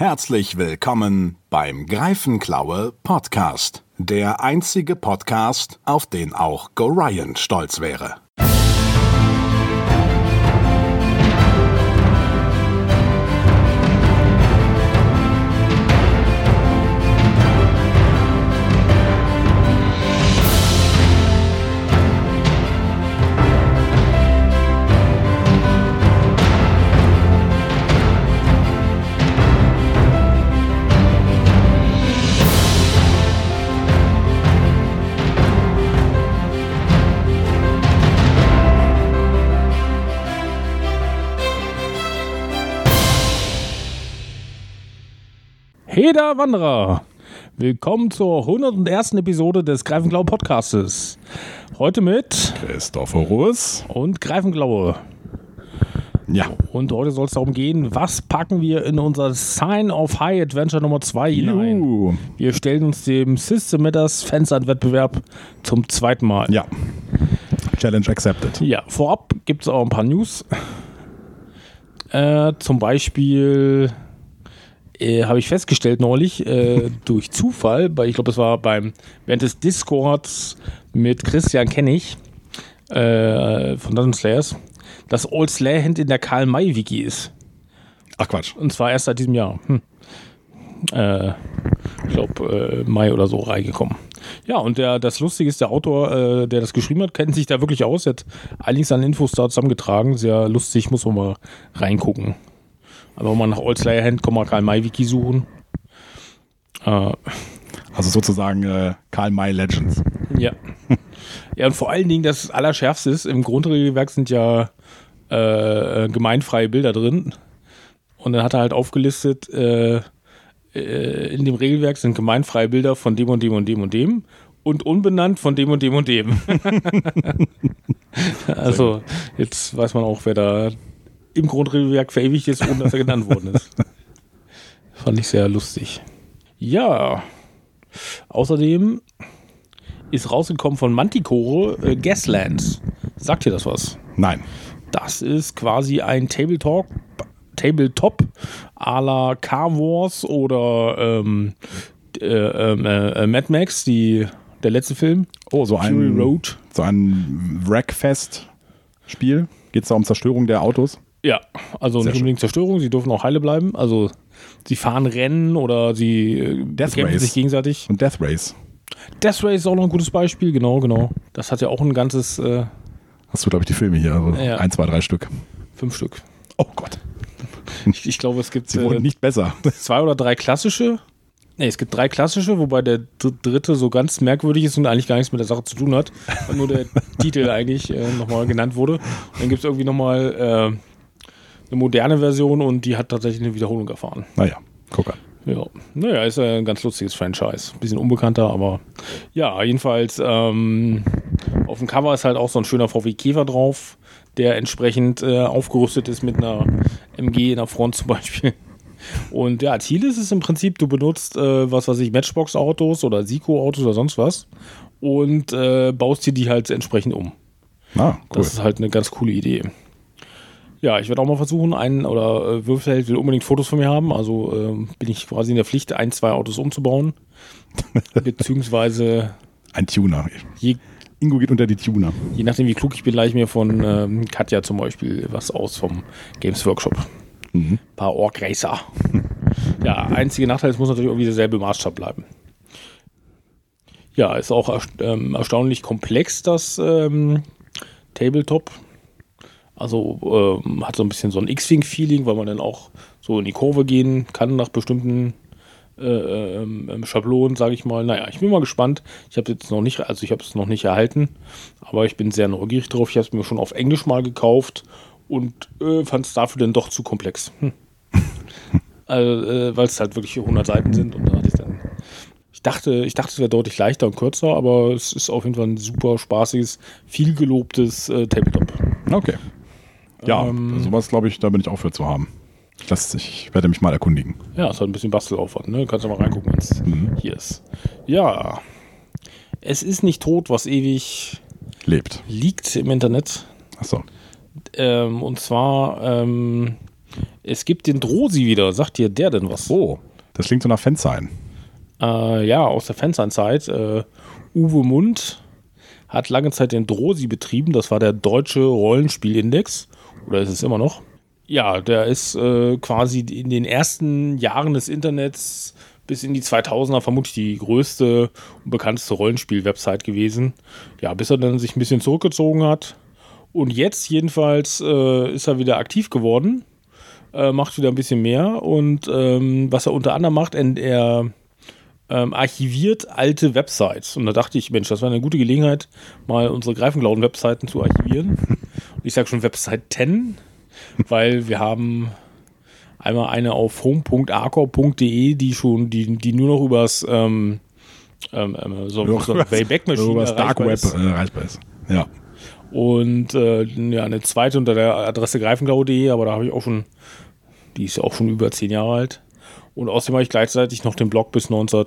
Herzlich willkommen beim Greifenklaue Podcast. Der einzige Podcast, auf den auch Gorion stolz wäre. Heda Wanderer! Willkommen zur 101. Episode des Greifenglaue Podcastes. Heute mit Christopher Ruß und Greifenglaue. Ja. Und heute soll es darum gehen, was packen wir in unser Sign of High Adventure Nummer 2 hinein. Juhu. Wir stellen uns dem System Matters Fanside-Wettbewerb zum zweiten Mal. Ja. Challenge accepted. Ja, vorab gibt es auch ein paar News. Äh, zum Beispiel äh, habe ich festgestellt neulich äh, durch Zufall, weil ich glaube, es war beim während des Discords mit Christian Kennig äh, von Dungeon Slayers, dass Old Slayerhand in der Karl May Wiki ist. Ach Quatsch. Und zwar erst seit diesem Jahr. Hm. Äh, ich glaube, äh, Mai oder so reingekommen. Ja, und der, das Lustige ist, der Autor, äh, der das geschrieben hat, kennt sich da wirklich aus. Er hat einiges an Infos da zusammengetragen. Sehr lustig, muss man mal reingucken. Aber wenn man nach Old Slayer Hand kann man Karl May Wiki suchen. Äh, Also sozusagen äh, Karl May Legends. ja. ja, und vor allen Dingen, das Allerschärfste ist, im Grundregelwerk sind ja äh, gemeinfreie Bilder drin. Und dann hat er halt aufgelistet, äh, äh, in dem Regelwerk sind gemeinfreie Bilder von dem und dem und dem und dem und unbenannt von dem und dem und dem. also, jetzt weiß man auch, wer da im Grundregelwerk verewigt ist, ohne dass er genannt worden ist. Fand ich sehr lustig. Ja, außerdem ist rausgekommen von Manticore äh, Gaslands. Sagt dir das was? Nein. Das ist quasi ein Tabletop, Tabletop à la Car Wars oder ähm, äh, ähm, äh, Mad Max, die, der letzte Film. Oh, so Fury ein, Road. so ein Wreckfest-Spiel. Geht es da um Zerstörung der Autos? Ja, also Sehr nicht schön. unbedingt Zerstörung, sie dürfen auch heile bleiben. Also sie fahren Rennen oder sie äh, Death bekämpfen Race. sich gegenseitig. Und Death Race. Death Race ist auch noch ein gutes Beispiel, genau, genau. Das hat ja auch ein ganzes äh, Hast du, glaube ich, die Filme hier. Also Ja. Ein, zwei, drei Stück. fünf Stück. Oh Gott. Ich, ich glaube, es gibt Sie äh, wurden nicht besser. zwei oder drei klassische. Nee, es gibt drei klassische, wobei der dr- dritte so ganz merkwürdig ist und eigentlich gar nichts mit der Sache zu tun hat. Nur der Titel eigentlich äh, nochmal genannt wurde. Und dann gibt es irgendwie nochmal äh, eine moderne Version und die hat tatsächlich eine Wiederholung erfahren. Naja, guck an. Ja, naja, ist ein ganz lustiges Franchise. Bisschen unbekannter, aber ja, jedenfalls ähm, auf dem Cover ist halt auch so ein schöner VW Käfer drauf, der entsprechend äh, aufgerüstet ist mit einer MG in der Front zum Beispiel. Und ja, Ziel ist es im Prinzip, du benutzt, äh, was weiß ich, Matchbox-Autos oder Siko-Autos oder sonst was und äh, baust dir die halt entsprechend um. Ah, cool. Das ist halt eine ganz coole Idee. Ja, ich werde auch mal versuchen, einen oder äh, Würfelheld will unbedingt Fotos von mir haben. Also ähm, bin ich quasi in der Pflicht, ein, zwei Autos umzubauen. Beziehungsweise, Ein Tuner. je, Ingo geht unter die Tuner. je nachdem, wie klug ich bin, leihe ich mir von ähm, Katja zum Beispiel was aus vom Games Workshop. Mhm. Ein paar Orc Racer. ja, einzige Nachteil, es muss natürlich irgendwie derselbe Maßstab bleiben. Ja, ist auch ähm, erstaunlich komplex, das ähm, Tabletop. Also ähm, hat so ein bisschen so ein X-Wing-Feeling, weil man dann auch so in die Kurve gehen kann nach bestimmten äh, ähm, ähm, Schablonen, sage ich mal. Naja, ich bin mal gespannt. Ich habe jetzt noch nicht, also ich habe es noch nicht erhalten, aber ich bin sehr neugierig drauf. Ich habe es mir schon auf Englisch mal gekauft und äh, fand es dafür dann doch zu komplex. Hm. also, äh, weil es halt wirklich 100 Seiten sind und da hatte ich dann ich dachte, ich dachte, es wäre deutlich leichter und kürzer, aber es ist auf jeden Fall ein super spaßiges, viel gelobtes äh, Tabletop. Okay. Ja, Ähm, sowas glaube ich, da bin ich auch für zu haben. Das, ich werde mich mal erkundigen. Ja, es hat ein bisschen Bastelaufwand, ne? Kannst du mal reingucken, wenn es Mhm. hier ist. Ja. Es ist nicht tot, was ewig Lebt. liegt im Internet. Achso. Ähm, und zwar ähm, Es gibt den Drosi wieder. Sagt dir der denn was? Oh, das klingt so nach Fansign. Äh, ja, aus der Fansign-Zeit. Äh, Uwe Mund hat lange Zeit den Drosi betrieben. Das war der deutsche Rollenspielindex. Oder ist es immer noch? Ja, der ist äh, quasi in den ersten Jahren des Internets bis in die 2000er vermutlich die größte und bekannteste Rollenspiel-Website gewesen. Ja, bis er dann sich ein bisschen zurückgezogen hat. Und jetzt jedenfalls äh, ist er wieder aktiv geworden, äh, macht wieder ein bisschen mehr. Und ähm, was er unter anderem macht, er ähm, archiviert alte Websites. Und da dachte ich, Mensch, das wäre eine gute Gelegenheit, mal unsere Greifenklauen-Webseiten zu archivieren. Ich sage schon Website 10, weil wir haben einmal eine auf home.arcor.de, die schon, die, die nur noch übers ähm, ähm, ähm so, so Wayback Machine übers Dark Web ist. Äh, erreichbar ist. Ja. Und äh, ja, eine zweite unter der Adresse greifenklau.de, aber da habe ich auch schon, die ist ja auch schon über zehn Jahre alt. Und außerdem habe ich gleichzeitig noch den Blog bis 19,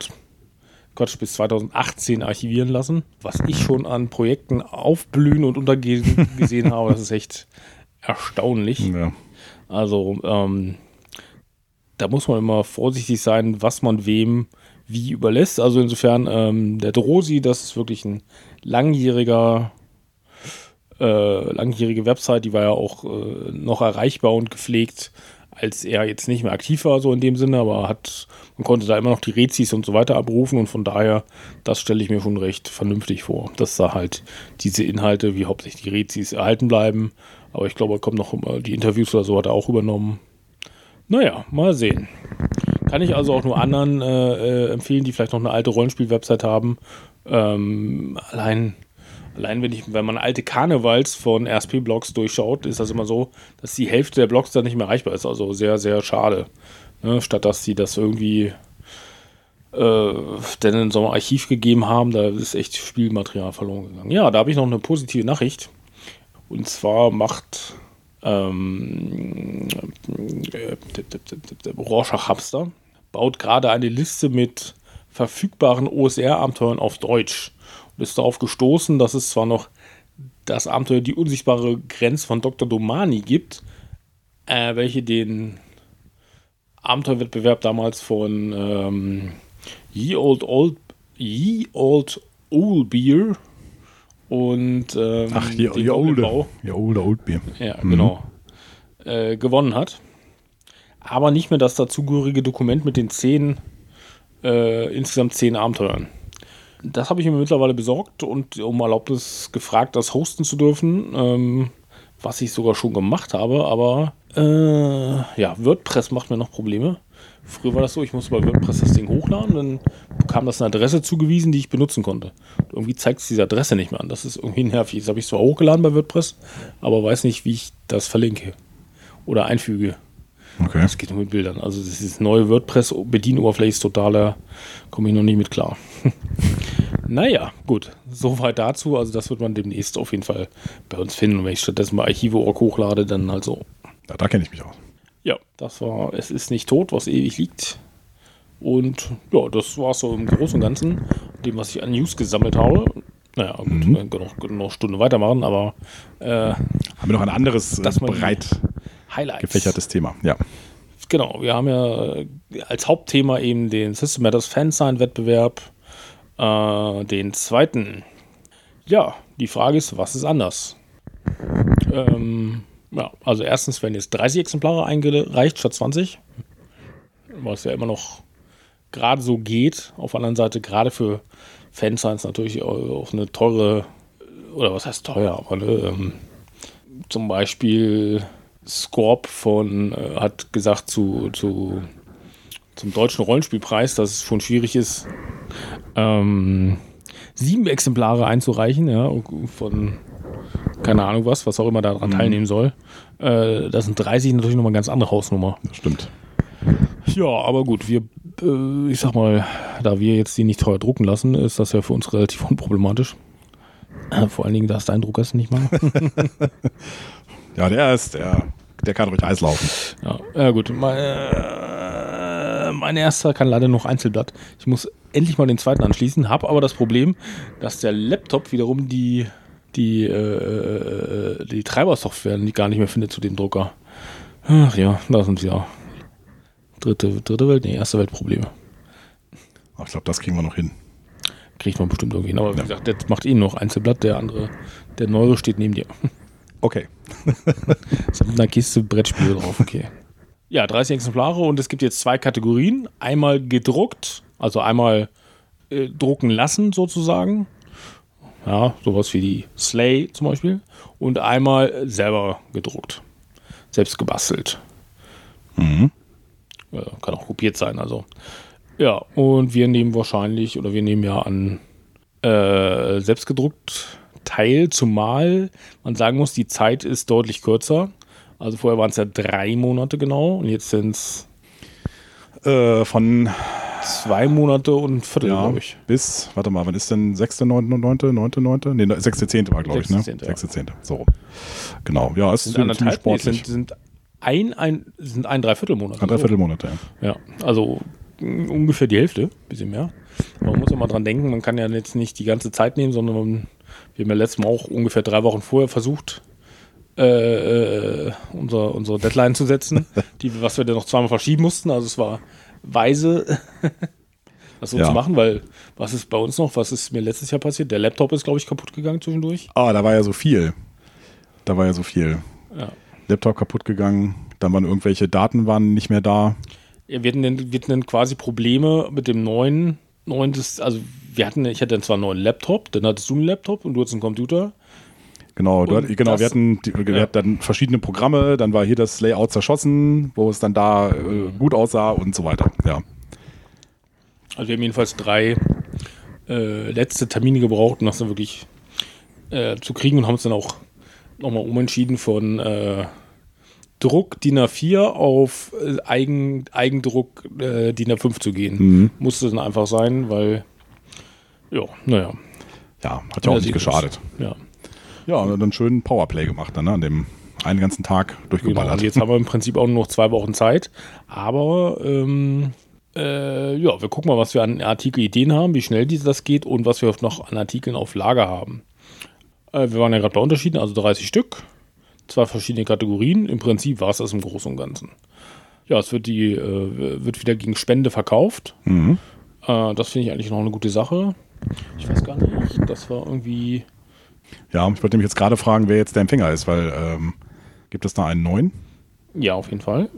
Quatsch, bis 2018 archivieren lassen. Was ich schon an Projekten aufblühen und untergehen gesehen habe, das ist echt erstaunlich. Ja. Also, ähm, da muss man immer vorsichtig sein, was man wem wie überlässt. Also insofern, ähm, der Drosi, das ist wirklich ein langjähriger, äh, langjährige Website, die war ja auch äh, noch erreichbar und gepflegt als er jetzt nicht mehr aktiv war, so in dem Sinne, aber hat, man konnte da immer noch die Rezis und so weiter abrufen und von daher, das stelle ich mir schon recht vernünftig vor, dass da halt diese Inhalte wie hauptsächlich die Rezis erhalten bleiben. Aber ich glaube, er kommt noch die Interviews oder so hat er auch übernommen. Naja, mal sehen. Kann ich also auch nur anderen äh, äh empfehlen, die vielleicht noch eine alte Rollenspiel-Website haben. Ähm, allein Allein wenn, ich, wenn man alte Karnevals von RSP-Blogs durchschaut, ist das immer so, dass die Hälfte der Blogs dann nicht mehr erreichbar ist. Also sehr, sehr schade. Ne? Statt dass sie das irgendwie äh, denn in so einem Archiv gegeben haben, da ist echt Spielmaterial verloren gegangen. Ja, da habe ich noch eine positive Nachricht. Und zwar macht ähm, äh, Rorschach Hamster baut gerade eine Liste mit verfügbaren OSR-Abenteuern auf Deutsch und ist darauf gestoßen, dass es zwar noch das Abenteuer Die unsichtbare Grenze von Dr. Domani gibt, äh, welche den Abenteuerwettbewerb damals von ähm, Ye Old Old Ye Old Old Beer und ähm, Ach, Ye, Ye Old Ye Old Old Beer. Ja, mhm. genau. Äh, gewonnen hat. Aber nicht mehr das dazugehörige Dokument mit den zehn, äh, insgesamt zehn Abenteuern. Das habe ich mir mittlerweile besorgt und um Erlaubnis gefragt, das hosten zu dürfen, ähm, was ich sogar schon gemacht habe, aber äh, ja, WordPress macht mir noch Probleme. Früher war das so, ich musste bei WordPress das Ding hochladen, dann bekam das eine Adresse zugewiesen, die ich benutzen konnte. Und irgendwie zeigt es diese Adresse nicht mehr an. Das ist irgendwie nervig. Das habe ich zwar hochgeladen bei WordPress, aber weiß nicht, wie ich das verlinke oder einfüge. Okay. Das geht nur mit Bildern. Also das ist neue WordPress-Bedienoberfläche ist totaler, komme ich noch nicht mit klar. naja, gut. Soweit dazu. Also das wird man demnächst auf jeden Fall bei uns finden. Und wenn ich stattdessen mal Archive.org hochlade, dann halt so. Ja, da kenne ich mich aus. Ja, das war Es ist nicht tot, was ewig liegt. Und ja, das war so im Großen und Ganzen, dem, was ich an News gesammelt habe. Naja, gut, mhm. wir können noch, noch eine Stunde weitermachen, aber äh, haben wir noch ein anderes das breit Highlights. gefächertes Thema. Ja. Genau, wir haben ja äh, als Hauptthema eben den System Matters Fansign-Wettbewerb, äh, den zweiten. Ja, die Frage ist, was ist anders? Ähm, ja, also erstens werden jetzt 30 Exemplare eingereicht statt 20, was ja immer noch gerade so geht. Auf der anderen Seite gerade für Fansigns natürlich auch eine teure, oder was heißt teuer, aber ne, ähm, zum Beispiel Scorp von äh, hat gesagt zu, zu zum deutschen Rollenspielpreis, dass es schon schwierig ist, ähm, sieben Exemplare einzureichen, ja, von keine Ahnung was, was auch immer daran mhm. teilnehmen soll. Äh, das sind 30 natürlich nochmal eine ganz andere Hausnummer. Das stimmt. Ja, aber gut, wir, äh, ich sag mal, da wir jetzt die nicht teuer drucken lassen, ist das ja für uns relativ unproblematisch. Vor allen Dingen, da es dein Drucker es nicht machen. Ja, der ist, der, der kann ruhig Eis laufen. Ja, ja gut. Mein, äh, mein erster kann leider noch Einzelblatt. Ich muss endlich mal den zweiten anschließen, habe aber das Problem, dass der Laptop wiederum die, die, äh, äh die Treibersoftware gar nicht mehr findet zu dem Drucker. Ach ja, da sind ja dritte, dritte Welt, nee, erste Weltprobleme. Aber ich glaube, das kriegen wir noch hin. Kriegt man bestimmt irgendwie hin. Aber wie gesagt, das macht eh noch Einzelblatt, der andere, der Neue steht neben dir. Okay. Ist mit einer Kiste Brettspiele drauf, okay. Ja, 30 Exemplare und es gibt jetzt zwei Kategorien. Einmal gedruckt, also einmal äh, drucken lassen sozusagen. Ja, sowas wie die Slay zum Beispiel. Und einmal selber gedruckt. Selbst gebastelt. Mhm. Ja, kann auch kopiert sein, also. Ja, und wir nehmen wahrscheinlich, oder wir nehmen ja an äh, selbst gedruckt teil, zumal man sagen muss, die Zeit ist deutlich kürzer. Also vorher waren es ja drei Monate genau und jetzt sind es Äh, von zwei Monate und ein Viertel, ja, glaube ich. bis, warte mal, wann ist denn 6., 9., 9., 9., 9.? Nee, 6., 10. war, glaube ich, ne? 6., 10., ja. 6., 10. So rum. Genau, ja, es ist Sind ziemlich anderthalb, nee, sportlich. sind, sind ein, ein, sind ein Dreiviertelmonat. Ein Dreiviertelmonate, ja. Ja, also ungefähr die Hälfte, bisschen mehr. Man muss immer dran denken, man kann ja jetzt nicht die ganze Zeit nehmen, sondern man, wir haben ja letztes Mal auch ungefähr drei Wochen vorher versucht, äh, äh, unser, unsere Deadline zu setzen, die, was wir dann noch zweimal verschieben mussten. Also es war weise, das so Ja. zu machen, weil was ist bei uns noch, was ist mir letztes Jahr passiert? Der Laptop ist, glaube ich, kaputt gegangen zwischendurch. Ah, da war ja so viel. Da war ja so viel. Ja. Laptop kaputt gegangen, dann waren irgendwelche Daten waren nicht mehr da. Ja, wir hatten, dann, wir hatten dann quasi Probleme mit dem neuen, neuen das, also wir hatten, ich hatte dann zwar einen neuen Laptop, dann hattest du einen Laptop und du hattest einen Computer. Genau, du, genau das- wir hatten die, wir Ja. hatten dann verschiedene Programme, dann war hier das Layout zerschossen, wo es dann da äh, gut aussah und so weiter. Ja. Also wir haben jedenfalls drei äh, letzte Termine gebraucht, um das dann wirklich äh, zu kriegen und haben uns dann auch nochmal umentschieden von äh, Druck DIN A4 auf äh, Eigen, Eigendruck äh, DIN A5 zu gehen. Mhm. Musste dann einfach sein, weil ja, naja. Ja, hat ja auch nicht geschadet. Ja. Ja, und dann schön Powerplay gemacht dann, ne? an dem einen ganzen Tag Genau, durchgeballert. also jetzt haben wir im Prinzip auch nur noch zwei Wochen Zeit. Aber ähm, äh, ja, wir gucken mal, was wir an Artikelideen haben, wie schnell das geht und was wir noch an Artikeln auf Lager haben. Äh, wir waren ja gerade bei Unterschieden, also 30 Stück, zwei verschiedene Kategorien. Im Prinzip war es das im Großen und Ganzen. Ja, es wird, die, äh, wird wieder gegen Spende verkauft. Mhm. Äh, das finde ich eigentlich noch eine gute Sache. Ich weiß gar nicht, das war irgendwie. Ja, ich wollte nämlich jetzt gerade fragen, wer jetzt der Empfänger ist, weil ähm, gibt es da einen neuen? Ja, auf jeden Fall.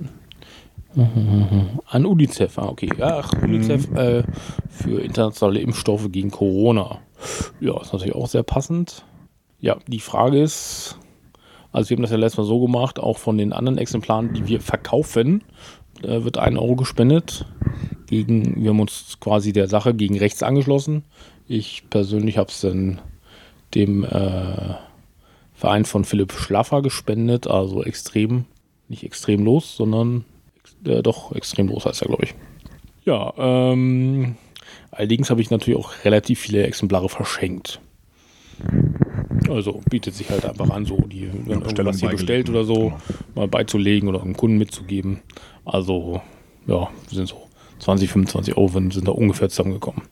An UNICEF, ah, okay. Ach, UNICEF äh, für internationale Impfstoffe gegen Corona. Ja, ist natürlich auch sehr passend. Ja, die Frage ist, also wir haben das ja letztes Mal so gemacht, auch von den anderen Exemplaren, die wir verkaufen, äh, wird ein Euro gespendet. Gegen, wir haben uns quasi der Sache gegen rechts angeschlossen. Ich persönlich habe es dann dem äh, Verein von Philipp Schlaffer gespendet, also extrem, nicht extrem los, sondern äh, doch extrem los heißt er, glaube ich. Ja, ähm, allerdings habe ich natürlich auch relativ viele Exemplare verschenkt. Also bietet sich halt einfach an, so die, wenn Bestellung irgendwas hier bestellt ne? oder so, Genau. mal beizulegen oder einem Kunden mitzugeben. Also, ja, sind so 20, 25 Euro sind da ungefähr zusammengekommen.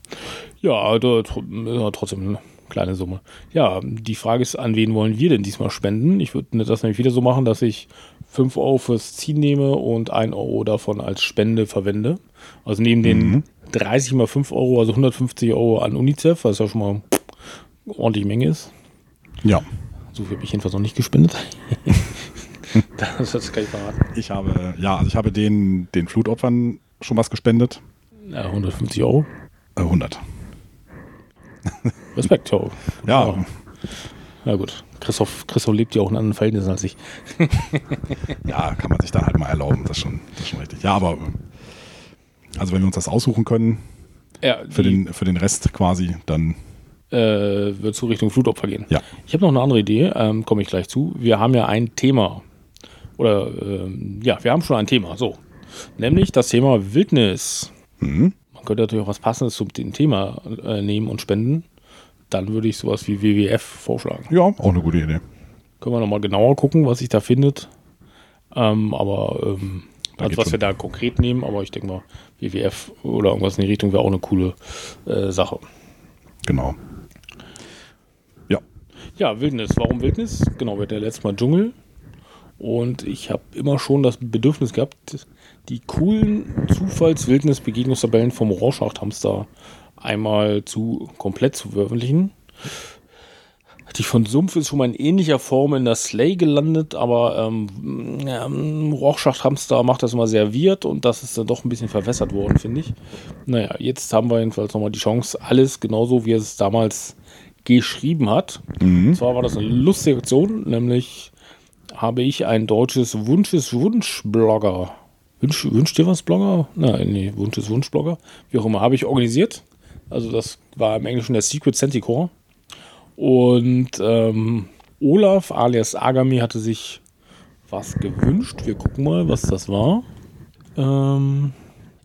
Ja, also, ja, trotzdem eine kleine Summe. Ja, die Frage ist, an wen wollen wir denn diesmal spenden? Ich würde das nämlich wieder so machen, dass ich 5 Euro fürs Ziehen nehme und 1 Euro davon als Spende verwende. Also neben den 30 mal 5 Euro, also 150 Euro an UNICEF, was ja schon mal eine ordentliche Menge ist. Ja. So viel habe ich jedenfalls noch nicht gespendet. das, das kann ich verraten. Ich habe, ja, also ich habe den, den Flutopfern schon was gespendet. Ja, 150 Euro. Äh, 100. Respekt, ja. Ja, Ja gut. Christoph, Christoph lebt ja auch in anderen Verhältnissen als ich. ja, kann man sich dann halt mal erlauben. Das ist schon, das ist schon richtig. Ja, aber also wenn wir uns das aussuchen können, Ja, für, den, für den Rest quasi, dann äh, wird zu Richtung Flutopfer gehen. ja. Ich habe noch eine andere Idee, ähm, komme ich gleich zu. Wir haben ja ein Thema. Oder ähm, ja, wir haben schon ein Thema. So. Nämlich das Thema Wildnis. Mhm. Man könnte natürlich auch was Passendes zu dem Thema äh, nehmen und spenden. Dann würde ich sowas wie WWF vorschlagen. Ja, auch eine gute Idee. Können wir nochmal genauer gucken, was sich da findet. Ähm, aber ähm, also was schon. wir da konkret nehmen, aber ich denke mal, WWF oder irgendwas in die Richtung wäre auch eine coole äh, Sache. Genau. Ja. Wildnis. Warum Wildnis? Genau, wir hatten ja letztes Mal Dschungel. Und ich habe immer schon das Bedürfnis gehabt, die coolen Zufalls-Wildnis-Begegnungstabellen vom Rorschach-Hamster einmal zu komplett zu veröffentlichen. Die von Sumpf ist schon mal in ähnlicher Form in der Slay gelandet, aber ähm, ähm, Rorschach-Hamster macht das immer serviert und das ist dann doch ein bisschen verwässert worden, finde ich. Naja, jetzt haben wir jedenfalls nochmal die Chance, alles genauso wie es damals geschrieben hat. Mhm. Und zwar war das eine lustige Aktion, nämlich habe ich ein deutsches Wunsches Wunschblogger. Wünsch, wünscht dir was Blogger? Nein, nee, Wunsches Wunschblogger. Wie auch immer, habe ich organisiert. Also das war im Englischen der Secret Centicore. Und ähm, Olaf alias Agami hatte sich was gewünscht. Wir gucken mal, was das war. Ähm,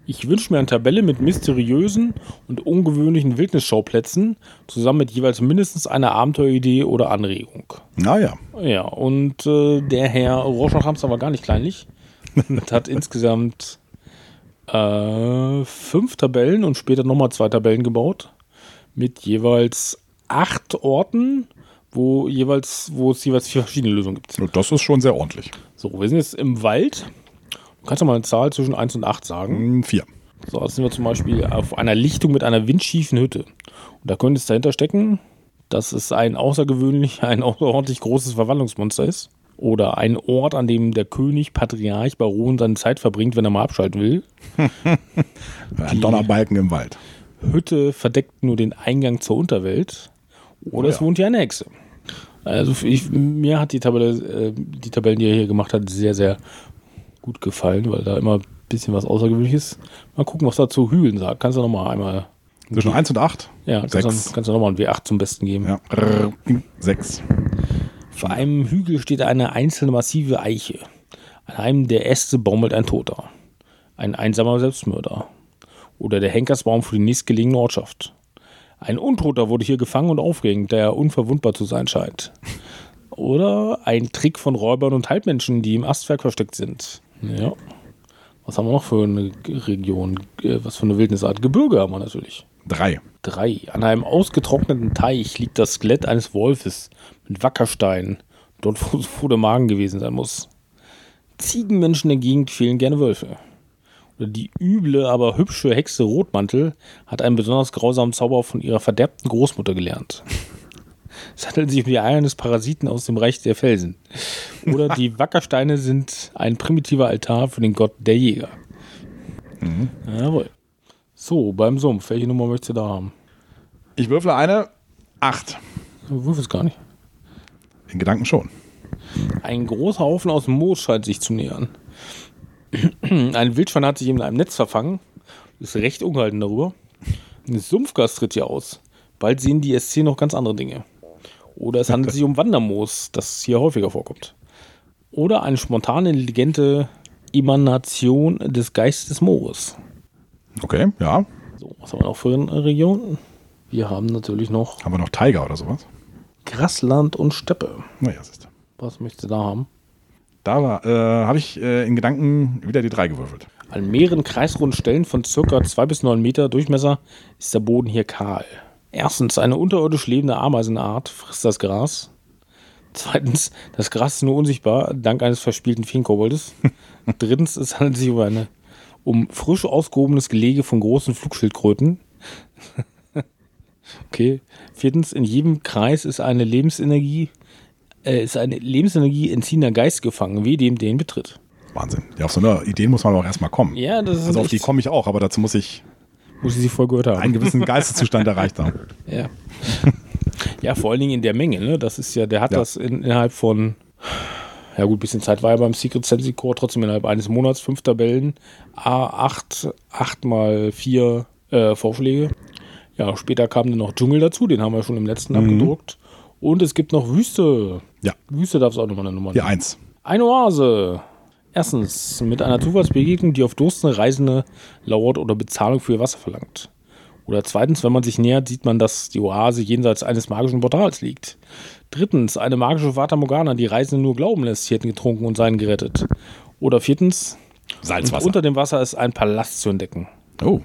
ich wünsche mir eine Tabelle mit mysteriösen und ungewöhnlichen Wildnisschauplätzen, zusammen mit jeweils mindestens einer Abenteueridee oder Anregung. Naja. Ja, und äh, der Herr Rorschach-Hamster war gar nicht kleinlich und hat insgesamt äh, fünf Tabellen und später nochmal zwei Tabellen gebaut mit jeweils acht Orten, wo jeweils, wo es jeweils vier verschiedene Lösungen gibt. Das ist schon sehr ordentlich. So, wir sind jetzt im Wald. Kannst du mal eine Zahl zwischen 1 und 8 sagen? Hm, vier. So, jetzt sind wir zum Beispiel auf einer Lichtung mit einer windschiefen Hütte. Und da könnte es dahinter stecken, dass es ein außergewöhnlich, ein außerordentlich großes Verwandlungsmonster ist. Oder ein Ort, an dem der König, Patriarch, Baron seine Zeit verbringt, wenn er mal abschalten will. ein Donnerbalken im Wald. Hütte verdeckt nur den Eingang zur Unterwelt. Oder oh, es wohnt ja eine Hexe. Also ich, mir hat die Tabelle, äh, die Tabellen, die er hier gemacht hat, sehr, sehr gut gefallen, weil da immer ein bisschen was Außergewöhnliches ist. Mal gucken, was er zu Hügeln sagt. Kannst du noch mal einmal. Zwischen 1 und 8? Ja, kannst, du, kannst du noch mal ein W8 zum Besten geben. Ja. 6. Vor einem Hügel steht eine einzelne massive Eiche. An einem der Äste baumelt ein Toter. Ein einsamer Selbstmörder. Oder der Henkersbaum für die nächstgelegene Ortschaft. Ein Untoter wurde hier gefangen und aufgehängt, der unverwundbar zu sein scheint. Oder ein Trick von Räubern und Halbmenschen, die im Astwerk versteckt sind. Ja. Was haben wir noch für eine Region? Äh, was für eine Wildnisart? Gebirge haben wir natürlich. Drei. Drei. An einem ausgetrockneten Teich liegt das Skelett eines Wolfes mit Wackersteinen. Dort, wo, wo der Magen gewesen sein muss. Ziegenmenschen in der Gegend fehlen gerne Wölfe. Die üble, aber hübsche Hexe Rotmantel hat einen besonders grausamen Zauber von ihrer verderbten Großmutter gelernt. Es handelt sich um die Eier eines Parasiten aus dem Reich der Felsen. Oder die Wackersteine sind ein primitiver Altar für den Gott der Jäger. Mhm. Jawohl. So, beim Sumpf, welche Nummer möchtest du da haben? Ich würfle eine 8. Du würfelst gar nicht. In Gedanken schon. Ein großer Haufen aus Moos scheint sich zu nähern. Ein Wildschwein hat sich in einem Netz verfangen. Ist recht ungehalten darüber. Ein Sumpfgas tritt hier aus. Bald sehen die SC noch ganz andere Dinge. Oder es handelt sich um Wandermoos, das hier häufiger vorkommt. Oder eine spontane, intelligente Emanation des Geistes des Moores. Okay, ja. So, was haben wir noch für eine Region? Wir haben natürlich noch. Haben wir noch Tiger oder sowas? Grasland und Steppe. Naja, siehst du. Was möchtest du da haben? Da äh, habe ich äh, in Gedanken wieder die drei gewürfelt. An mehreren kreisrunden Stellen von ca. 2 bis 9 Meter Durchmesser ist der Boden hier kahl. Erstens, eine unterirdisch lebende Ameisenart frisst das Gras. Zweitens, das Gras ist nur unsichtbar, dank eines verspielten Feenkoboldes. Drittens, es handelt sich um, eine, um frisch ausgehobenes Gelege von großen Flugschildkröten. okay. Viertens, in jedem Kreis ist eine Lebensenergie äh, ist eine Lebensenergie entziehender Geist gefangen, wie dem den betritt. Wahnsinn. Ja, auf so eine Idee muss man auch erstmal kommen. Ja, das ist Also auf die komme ich auch, aber dazu muss ich, muss ich sie voll gehört haben. einen gewissen Geisteszustand erreicht haben. Ja. Ja, vor allen Dingen in der Menge, ne? Das ist ja, der hat Ja. das in, innerhalb von, ja gut, bisschen Zeit war ja beim Secret Sensi Core, trotzdem innerhalb eines Monats fünf Tabellen, A8, 8 mal 4 äh, Vorschläge. Ja, später kam dann noch Dschungel dazu, den haben wir schon im letzten abgedruckt. Und es gibt noch Wüste. Ja. Wüste darf es auch nochmal eine Nummer Hier eins. Eine Oase. Erstens, mit einer Zufallsbegegnung, die auf durstende Reisende lauert oder Bezahlung für ihr Wasser verlangt. Oder zweitens, wenn man sich nähert, sieht man, dass die Oase jenseits eines magischen Portals liegt. Drittens, eine magische Fata Morgana, die Reisende nur glauben lässt, sie hätten getrunken und seien gerettet. Oder viertens, Salzwasser. unter dem Wasser ist ein Palast zu entdecken. oh.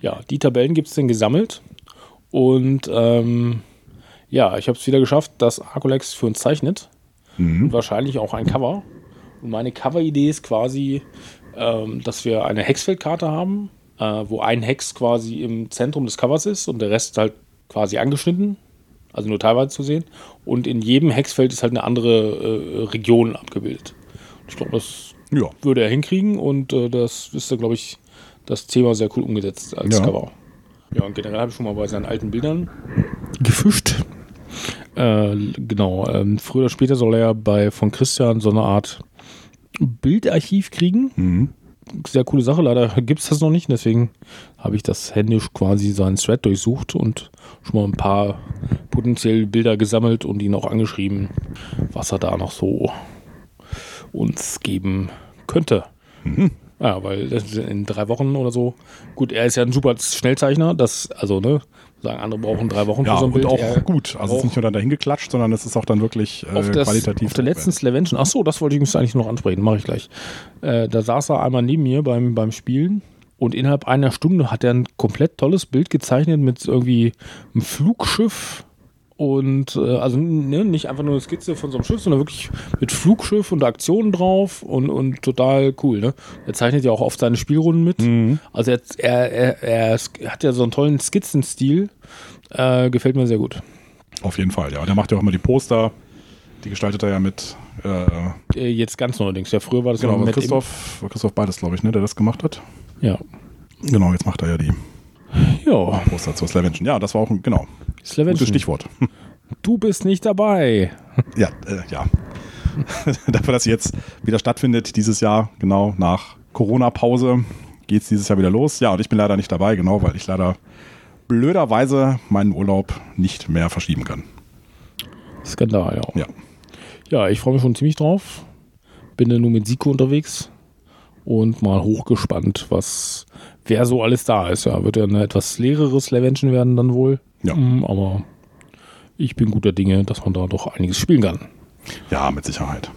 Ja, die Tabellen gibt es denn gesammelt. Und ähm, ja, ich habe es wieder geschafft, dass Arcolex für uns zeichnet. Und wahrscheinlich auch ein Cover. Und meine Cover-Idee ist quasi, ähm, dass wir eine Hexfeldkarte haben, äh, wo ein Hex quasi im Zentrum des Covers ist und der Rest halt quasi angeschnitten, also nur teilweise zu sehen. Und in jedem Hexfeld ist halt eine andere äh, Region abgebildet. Ich glaube, das Ja. würde er hinkriegen und äh, das ist da, glaube ich, das Thema sehr cool umgesetzt als Ja. Cover. Ja, und generell habe ich schon mal bei seinen alten Bildern gefischt. Äh, genau, ähm, früher oder später soll er bei von Christian so eine Art Bildarchiv kriegen. Mhm. Sehr coole Sache, leider gibt es das noch nicht, deswegen habe ich das händisch quasi seinen Thread durchsucht und schon mal ein paar potenziell Bilder gesammelt und ihn auch angeschrieben, was er da noch so uns geben könnte. Ja, weil in drei Wochen oder so. Gut, er ist ja ein super Schnellzeichner, das, also, ne, sagen andere brauchen drei Wochen Ja, für so ein und Bild. auch Er- gut. Also es ist nicht nur dahin geklatscht, sondern es ist auch dann wirklich äh, auf, das, qualitativ. auf der letzten Slavention, ach so, das wollte ich übrigens eigentlich noch ansprechen, mache ich gleich. Äh, da saß er einmal neben mir beim, beim Spielen und innerhalb einer Stunde hat er ein komplett tolles Bild gezeichnet mit irgendwie einem Flugschiff und äh, also ne, nicht einfach nur eine Skizze von so einem Schiff, sondern wirklich mit Flugschiff und Aktionen drauf und, und total cool. Ne? Er zeichnet ja auch oft seine Spielrunden mit. Also er, er, er, er hat ja so einen tollen Skizzenstil. Äh, gefällt mir sehr gut. Auf jeden Fall, ja. Und er macht ja auch immer die Poster. Die gestaltet er ja mit, äh, Äh, jetzt ganz neuerdings. Ja, früher war das genau, mit Christoph, Christoph beides, glaube ich, ne, der das gemacht hat. Ja. Genau, jetzt macht er ja die Ja, Poster zur Slavention. Ja, das war auch genau, Slavention. gutes Stichwort. Du bist nicht dabei. Ja, äh, ja. Dafür, dass sie jetzt wieder stattfindet, dieses Jahr, genau nach Corona-Pause, geht es dieses Jahr wieder los. Ja, und ich bin leider nicht dabei, genau, weil ich leider blöderweise meinen Urlaub nicht mehr verschieben kann. Skandal, ja. Ja. Ja, ich freue mich schon ziemlich drauf. Bin ja nur mit Siko unterwegs und mal hochgespannt, was, wer so alles da ist. Ja, wird ja ein etwas leereres Levention werden dann wohl. Ja. Mm, aber ich bin guter Dinge, dass man da doch einiges spielen kann. Ja, mit Sicherheit.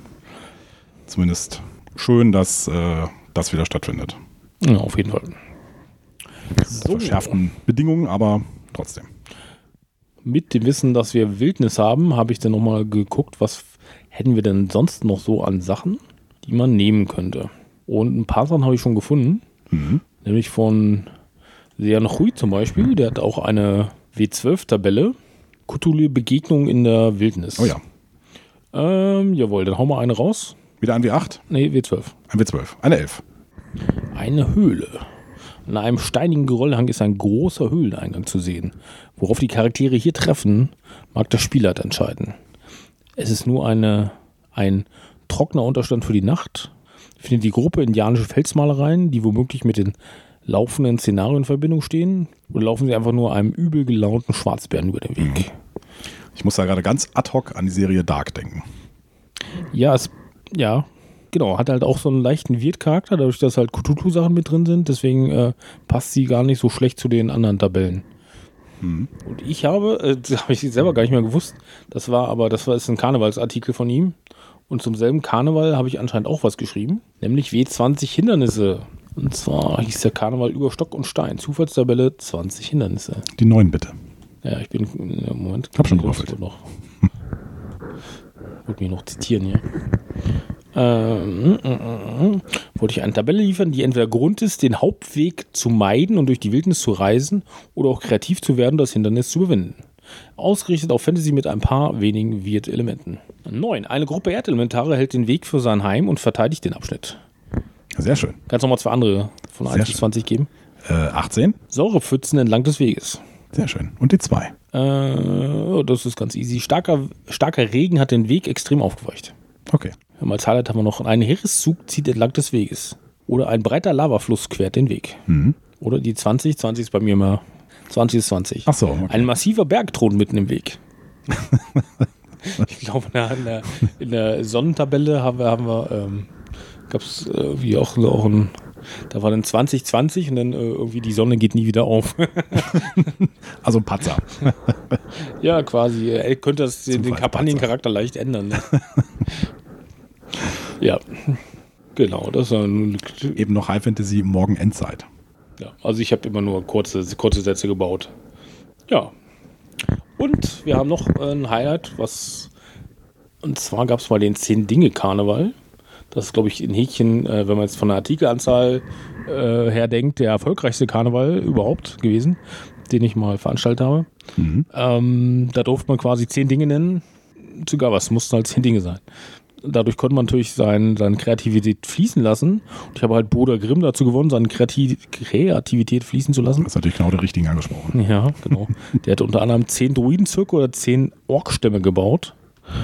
Zumindest schön, dass äh, das wieder stattfindet. Ja, auf jeden Fall. Unter verschärften Bedingungen, aber trotzdem. Mit dem Wissen, dass wir Wildnis haben, habe ich dann nochmal geguckt, was hätten wir denn sonst noch so an Sachen, die man nehmen könnte. Und ein paar Sachen habe ich schon gefunden. Mhm. Nämlich von Sean Hui zum Beispiel. Der hat auch eine W12-Tabelle. Cthulhu-Begegnung in der Wildnis. Oh ja. Ähm, jawohl, dann hauen wir eine raus. Wieder ein W8, Nee, W12. ein W12, eine 11. Eine Höhle. An einem steinigen Geröllhang ist ein großer Höhleneingang zu sehen. Worauf die Charaktere hier treffen, mag der Spieler entscheiden. Es ist nur eine, ein trockener Unterstand für die Nacht. Findet die Gruppe indianische Felsmalereien, die womöglich mit den laufenden Szenarien in Verbindung stehen, oder laufen sie einfach nur einem übel gelaunten Schwarzbären über den Weg? Ich muss da gerade ganz ad hoc an die Serie Dark denken. Ja, es, ja, genau. Hat halt auch so einen leichten Wirt-Charakter, dadurch, dass halt Cthulhu-Sachen mit drin sind. Deswegen äh, passt sie gar nicht so schlecht zu den anderen Tabellen. Und ich habe, äh, das habe ich selber gar nicht mehr gewusst, das war aber, das war ist ein Karnevalsartikel von ihm. Und zum selben Karneval habe ich anscheinend auch was geschrieben, nämlich W20 Hindernisse. Und zwar hieß der Karneval über Stock und Stein. Zufallstabelle 20 Hindernisse. Die neuen bitte. Ja, ich bin. Moment. Hab schon gewürfelt. noch. Wollte mich noch zitieren hier. Ähm, wollte ich eine Tabelle liefern, die entweder Grund ist, den Hauptweg zu meiden und durch die Wildnis zu reisen oder auch kreativ zu werden, das Hindernis zu überwinden. Ausgerichtet auf Fantasy mit ein paar wenigen Weird-Elementen. 9. Eine Gruppe Erdelementare hält den Weg für sein Heim und verteidigt den Abschnitt. Sehr schön. Kannst du noch mal zwei andere von Sehr 1 bis schön. 20 geben? Äh, 18. Sauerepfützen entlang des Weges. Sehr schön. Und die 2. Äh, das ist ganz easy. Starker, starker Regen hat den Weg extrem aufgeweicht. Okay. Als Highlight haben wir noch ein Heereszug zieht entlang des Weges. Oder ein breiter Lavafluss quert den Weg. Mhm. Oder die 20, 20 ist bei mir immer 20 ist 20. Ach so, okay. Ein massiver Berg thront mitten im Weg. ich glaube, in der, in der, in der Sonnentabelle haben wir, haben wir ähm, gab es äh, wie auch, so auch ein, da war dann 2020 und dann äh, irgendwie die Sonne geht nie wieder auf. Also ein Patzer. Ja, quasi. Er könnte das den, den. Kampagnencharakter leicht ändern. Ne? ja. Genau, das ist ein, Eben noch High Fantasy Morgen Endzeit. ja. Also ich habe immer nur kurze, kurze Sätze gebaut. Ja. Und wir haben noch ein Highlight, was und zwar gab es mal den 10 Dinge Karneval. Das ist, glaube ich, in Häkchen, äh, wenn man jetzt von der Artikelanzahl äh, her denkt, der erfolgreichste Karneval überhaupt gewesen, den ich mal veranstaltet habe. Ähm, da durfte man quasi zehn Dinge nennen. Sogar was, mussten halt zehn Dinge sein. Dadurch konnte man natürlich sein, seine Kreativität fließen lassen. Und ich habe halt Boda Grimm dazu gewonnen, seine Kreati Kreativität fließen zu lassen. Das ist natürlich genau der Richtigen angesprochen. Ja, genau. Der hat unter anderem zehn Druidenzirkel oder zehn Orkstämme gebaut.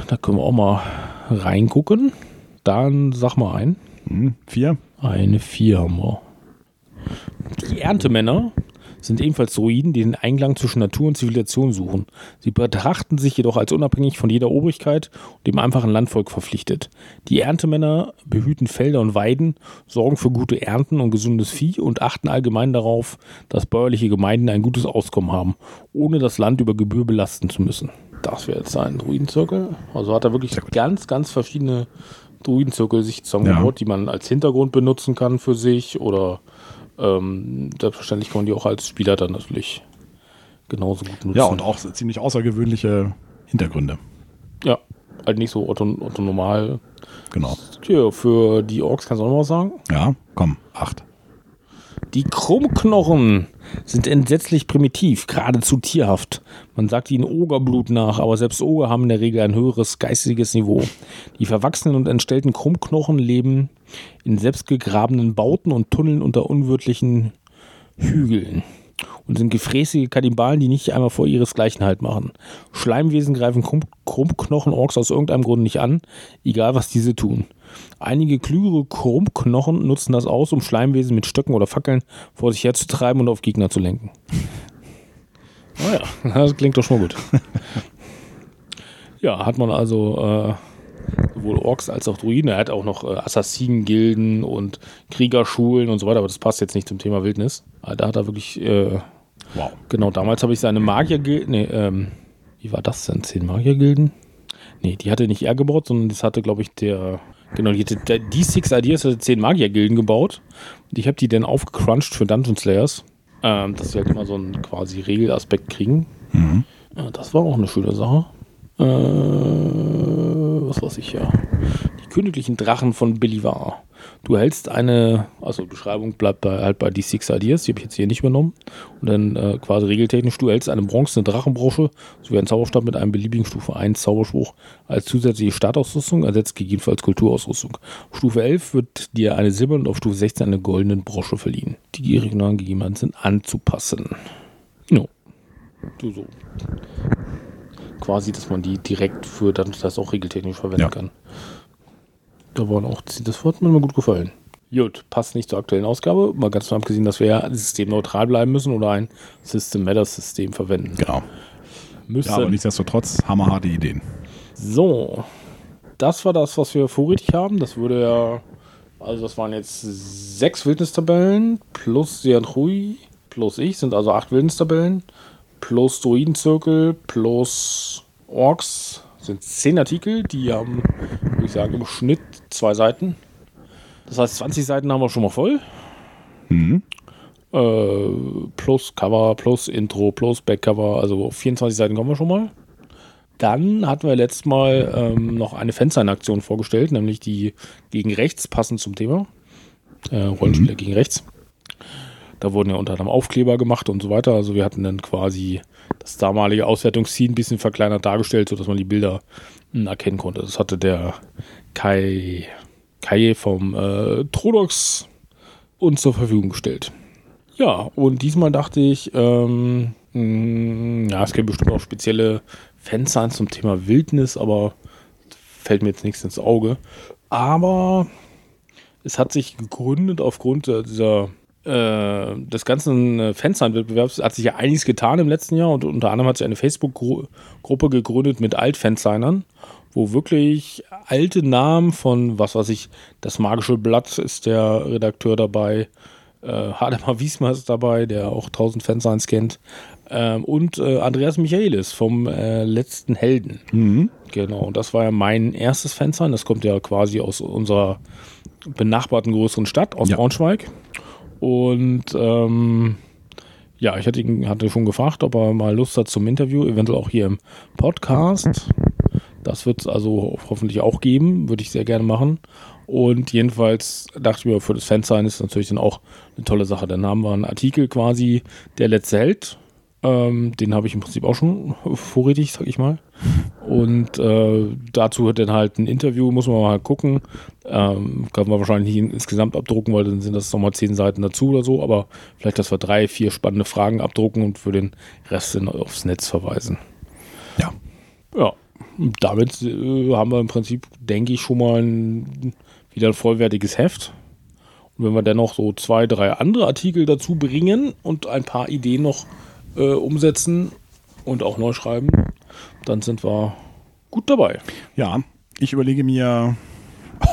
Da können wir auch mal reingucken. Dann sag mal ein. Hm, vier? Eine vier haben wir. Die Erntemänner sind ebenfalls Druiden, die den Einklang zwischen Natur und Zivilisation suchen. Sie betrachten sich jedoch als unabhängig von jeder Obrigkeit und dem einfachen Landvolk verpflichtet. Die Erntemänner behüten Felder und Weiden, sorgen für gute Ernten und gesundes Vieh und achten allgemein darauf, dass bäuerliche Gemeinden ein gutes Auskommen haben, ohne das Land über Gebühr belasten zu müssen. Das wäre jetzt ein Druidenzirkel. Also hat er wirklich ganz, ganz verschiedene Druidenzirkel sich zusammengebaut, die man als Hintergrund benutzen kann für sich oder ähm, selbstverständlich kann man die auch als Spieler dann natürlich genauso gut nutzen. Ja, und auch ziemlich außergewöhnliche Hintergründe. Ja, halt nicht so Otto, Otto normal. Genau. Tja, für die Orks kannst du auch noch was sagen? Ja, komm, acht. Die Krummknochen sind entsetzlich primitiv, geradezu tierhaft. Man sagt ihnen Ogerblut nach, aber selbst Oger haben in der Regel ein höheres geistiges Niveau. Die verwachsenen und entstellten Krummknochen leben in selbstgegrabenen Bauten und Tunneln unter unwirtlichen Hügeln und sind gefräßige Kannibalen, die nicht einmal vor ihresgleichen Halt machen. Schleimwesen greifen Krumm Krummknochen-Orks aus irgendeinem Grund nicht an, egal was diese tun. Einige klügere Krummknochen nutzen das aus, um Schleimwesen mit Stöcken oder Fackeln vor sich herzutreiben und auf Gegner zu lenken. Naja, das klingt doch schon mal gut. Ja, hat man also äh, sowohl Orks als auch Druiden. Er hat auch noch äh, Assassinengilden und Kriegerschulen und so weiter, aber das passt jetzt nicht zum Thema Wildnis. Aber da hat er wirklich, äh, Wow. genau, damals habe ich seine Magiergilden, nee, ähm, wie war das denn? Zehn Magiergilden? Nee, die hatte nicht er gebaut, sondern das hatte, glaube ich, der, genau, die, die Six Ideas hatte zehn Magiergilden gebaut. Und ich habe die dann aufgecrunched für Dungeon Slayers, ähm, dass sie halt immer so einen quasi Regelaspekt kriegen. Ja, das war auch eine schöne Sache. Äh, was weiß ich ja. Die königlichen Drachen von Belivar. Du hältst eine, also Beschreibung bleibt bei, halt bei die Six Ideas, die habe ich jetzt hier nicht übernommen. Und dann äh, quasi regeltechnisch, du hältst eine bronzene Drachenbrosche sowie einen Zauberstab mit einem beliebigen Stufe 1 Zauberspruch als zusätzliche Startausrüstung, ersetzt gegebenenfalls Kulturausrüstung. Auf Stufe 11 wird dir eine silberne und auf Stufe 16 eine goldene Brosche verliehen. Die regionalen Gegebenheiten sind anzupassen. No. Du so quasi, dass man die direkt für dann das auch regeltechnisch verwenden Ja. kann. Da waren auch, das hat mir mal gut gefallen. Gut, passt nicht zur aktuellen Ausgabe. Mal ganz davon abgesehen, dass wir ja systemneutral bleiben müssen oder ein System Matters System verwenden. Genau. Müssen. Ja, aber nichtsdestotrotz hammerharte Ideen. So, das war das, was wir vorrätig haben. Das würde ja, also das waren jetzt sechs Wildnistabellen plus Seanrui plus ich, sind also acht Wildnistabellen plus Druidenzirkel plus Orks sind zehn Artikel, die haben, würde ich sagen, im Schnitt zwei Seiten. Das heißt, 20 Seiten haben wir schon mal voll. Mhm. Äh, plus Cover, plus Intro, plus Backcover, also auf 24 Seiten kommen wir schon mal. Dann hatten wir letztes Mal ähm, noch eine Fansign-Aktion vorgestellt, nämlich die gegen rechts passend zum Thema. Äh, Rollenspieler gegen rechts. Da wurden ja unter anderem Aufkleber gemacht und so weiter. Also wir hatten dann quasi das damalige Auswertungsziel ein bisschen verkleinert dargestellt, sodass man die Bilder mh, erkennen konnte. Das hatte der Kai, Kai vom äh, Trodox uns zur Verfügung gestellt. Ja, und diesmal dachte ich, ähm, mh, ja, es gibt bestimmt auch spezielle Fansigns zum Thema Wildnis, aber fällt mir jetzt nichts ins Auge. Aber es hat sich gegründet aufgrund dieser äh, des ganzen äh, Fansign-Wettbewerbs hat sich ja einiges getan im letzten Jahr und unter anderem hat sich eine Facebook-Gruppe gegründet mit Alt-Fansignern, wo wirklich alte Namen von, was weiß ich, das magische Blatt ist der Redakteur dabei, äh, Hademar Wiesmer ist dabei, der auch 1000 Fansigns kennt, ähm, und äh, Andreas Michaelis vom äh, letzten Helden. Mhm. Genau, und das war ja mein erstes Fansign, das kommt ja quasi aus unserer benachbarten größeren Stadt, aus Ja. Braunschweig. Und ähm, ja, ich hatte ihn hatte schon gefragt, ob er mal Lust hat zum Interview, eventuell auch hier im Podcast. Das wird es also hoffentlich auch geben, würde ich sehr gerne machen. Und jedenfalls dachte ich mir, für das Fansein ist natürlich dann auch eine tolle Sache. Dann haben wir einen Artikel quasi, der letzte Held. Ähm, den habe ich im Prinzip auch schon vorrätig, sag ich mal. Und äh, dazu hat dann halt ein Interview, muss man mal gucken. Ähm, kann man wahrscheinlich nicht insgesamt abdrucken, weil dann sind das nochmal zehn Seiten dazu oder so. Aber vielleicht, dass wir drei, vier spannende Fragen abdrucken und für den Rest dann aufs Netz verweisen. Ja. Ja, damit äh, haben wir im Prinzip, denke ich, schon mal ein, wieder ein vollwertiges Heft. Und wenn wir dann noch so zwei, drei andere Artikel dazu bringen und ein paar Ideen noch äh, umsetzen und auch neu schreiben, dann sind wir gut dabei. Ja, ich überlege mir,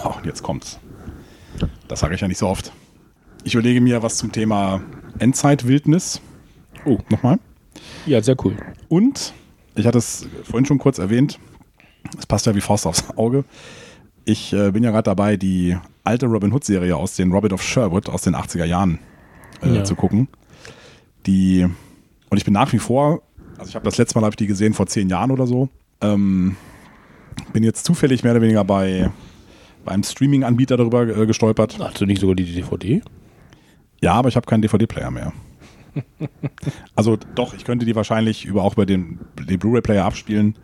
oh, jetzt kommt's. Das sage ich ja nicht so oft. Ich überlege mir was zum Thema Endzeitwildnis. Oh, nochmal. Ja, sehr cool. Und ich hatte es vorhin schon kurz erwähnt, es passt ja wie Faust aufs Auge. Ich äh, bin ja gerade dabei, die alte Robin Hood-Serie aus den Robin of Sherwood aus den 80er Jahren äh, Ja. zu gucken. Die, und ich bin nach wie vor, also ich habe das letzte Mal habe ich die gesehen vor zehn Jahren oder so. Ähm, bin jetzt zufällig mehr oder weniger bei beim Streaming-Anbieter darüber äh, gestolpert. Hast du nicht sogar die DVD? Ja, aber ich habe keinen DVD-Player mehr. also doch, ich könnte die wahrscheinlich über, auch über den, den Blu-ray-Player abspielen.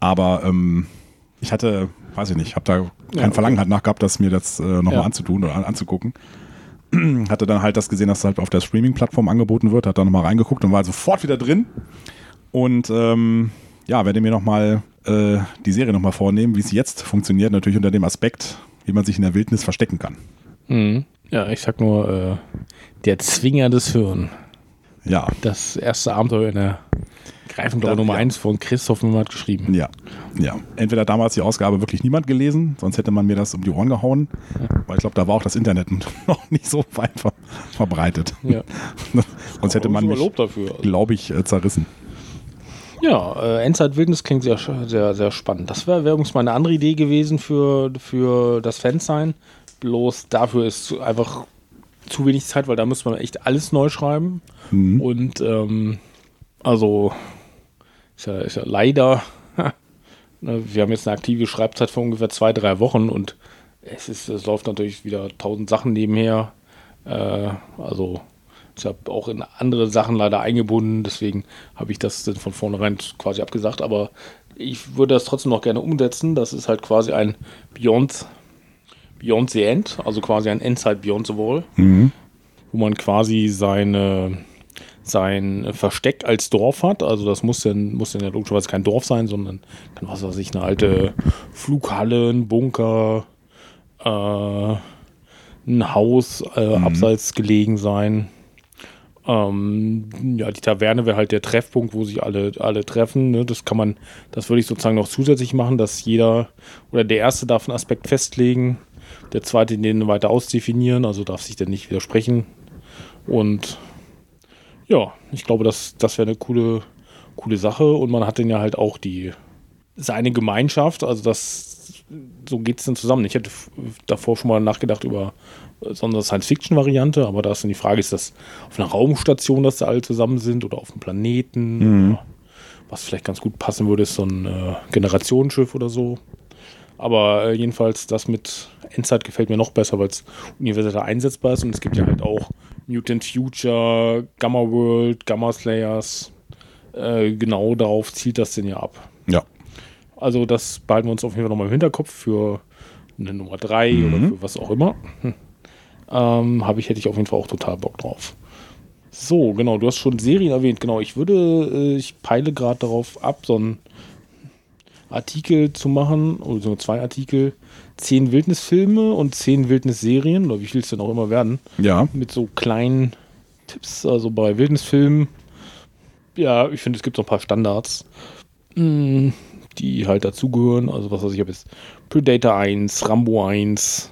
Aber ähm, ich hatte, weiß ich nicht, habe da kein Ja, okay. Verlangen halt nach gehabt, das mir das äh, nochmal Ja. anzutun oder an, anzugucken. hatte dann halt das gesehen, dass es halt auf der Streaming-Plattform angeboten wird, hat da nochmal reingeguckt und war sofort wieder drin. Und ähm, ja, werde mir nochmal äh, die Serie nochmal vornehmen, wie sie jetzt funktioniert, natürlich unter dem Aspekt, wie man sich in der Wildnis verstecken kann. Mhm. Ja, ich sag nur, äh, der Zwinger des Hirn. Ja, Das erste Abenteuer in der Greifenklaue Da- Nummer ja. 1 von Christoph Mümmert geschrieben. Ja, ja. Entweder damals die Ausgabe wirklich niemand gelesen, sonst hätte man mir das um die Ohren gehauen. Weil ich glaube, da war auch das Internet noch nicht so weit ver verbreitet. Ja. sonst hätte man mich, Lob dafür. glaube ich, äh, zerrissen. Ja, äh, Endzeit-Wildnis klingt sehr, sehr, sehr spannend. Das wäre wär übrigens meine andere Idee gewesen für, für das Fansein. Bloß dafür ist einfach zu wenig Zeit, weil da müsste man echt alles neu schreiben. Und ähm, also ist ja, ist ja leider, ne, wir haben jetzt eine aktive Schreibzeit von ungefähr zwei, drei Wochen und es, ist, es läuft natürlich wieder tausend Sachen nebenher. Äh, also ich habe auch in andere Sachen leider eingebunden, deswegen habe ich das dann von vornherein quasi abgesagt. Aber ich würde das trotzdem noch gerne umsetzen. Das ist halt quasi ein Beyond, Beyond the End, also quasi ein Endside Beyond the Wall, wo man quasi seine sein Versteck als Dorf hat. Also das muss dann, muss dann ja logischerweise kein Dorf sein, sondern kann was weiß ich, eine alte Flughalle, ein Bunker, äh, ein Haus äh, abseits gelegen sein. Ähm, ja, die Taverne wäre halt der Treffpunkt, wo sich alle, alle treffen. Ne? Das kann man, das würde ich sozusagen noch zusätzlich machen, dass jeder oder der Erste darf einen Aspekt festlegen, der Zweite den weiter ausdefinieren, also darf sich dann nicht widersprechen. Und ja, ich glaube, das, das wäre eine coole, coole Sache. Und man hat dann ja halt auch die seine Gemeinschaft, also das so geht es dann zusammen. Ich hätte davor schon mal nachgedacht über so eine Science-Fiction-Variante, aber da ist dann die Frage, ist das auf einer Raumstation, dass da alle zusammen sind oder auf einem Planeten? Oder was vielleicht ganz gut passen würde, ist so ein äh, Generationsschiff oder so. Aber äh, jedenfalls das mit Endzeit gefällt mir noch besser, weil es universell einsetzbar ist und es gibt ja halt auch Mutant Future, Gamma World, Gamma Slayers. Äh, genau darauf zielt das denn ja ab. Ja. Also das behalten wir uns auf jeden Fall nochmal im Hinterkopf für eine Nummer 3 oder für was auch immer. Hm. Ähm, Habe ich, hätte ich auf jeden Fall auch total Bock drauf. So, genau, du hast schon Serien erwähnt. Genau, ich würde, äh, ich peile gerade darauf ab, so einen Artikel zu machen, oder so zwei Artikel, zehn Wildnisfilme und zehn Wildnisserien, oder wie viel es denn auch immer werden Ja. mit so kleinen Tipps. Also bei Wildnisfilmen, ja, ich finde, es gibt so ein paar Standards, mh, die halt dazugehören. Also was weiß ich, habe jetzt Predator 1, Rambo 1,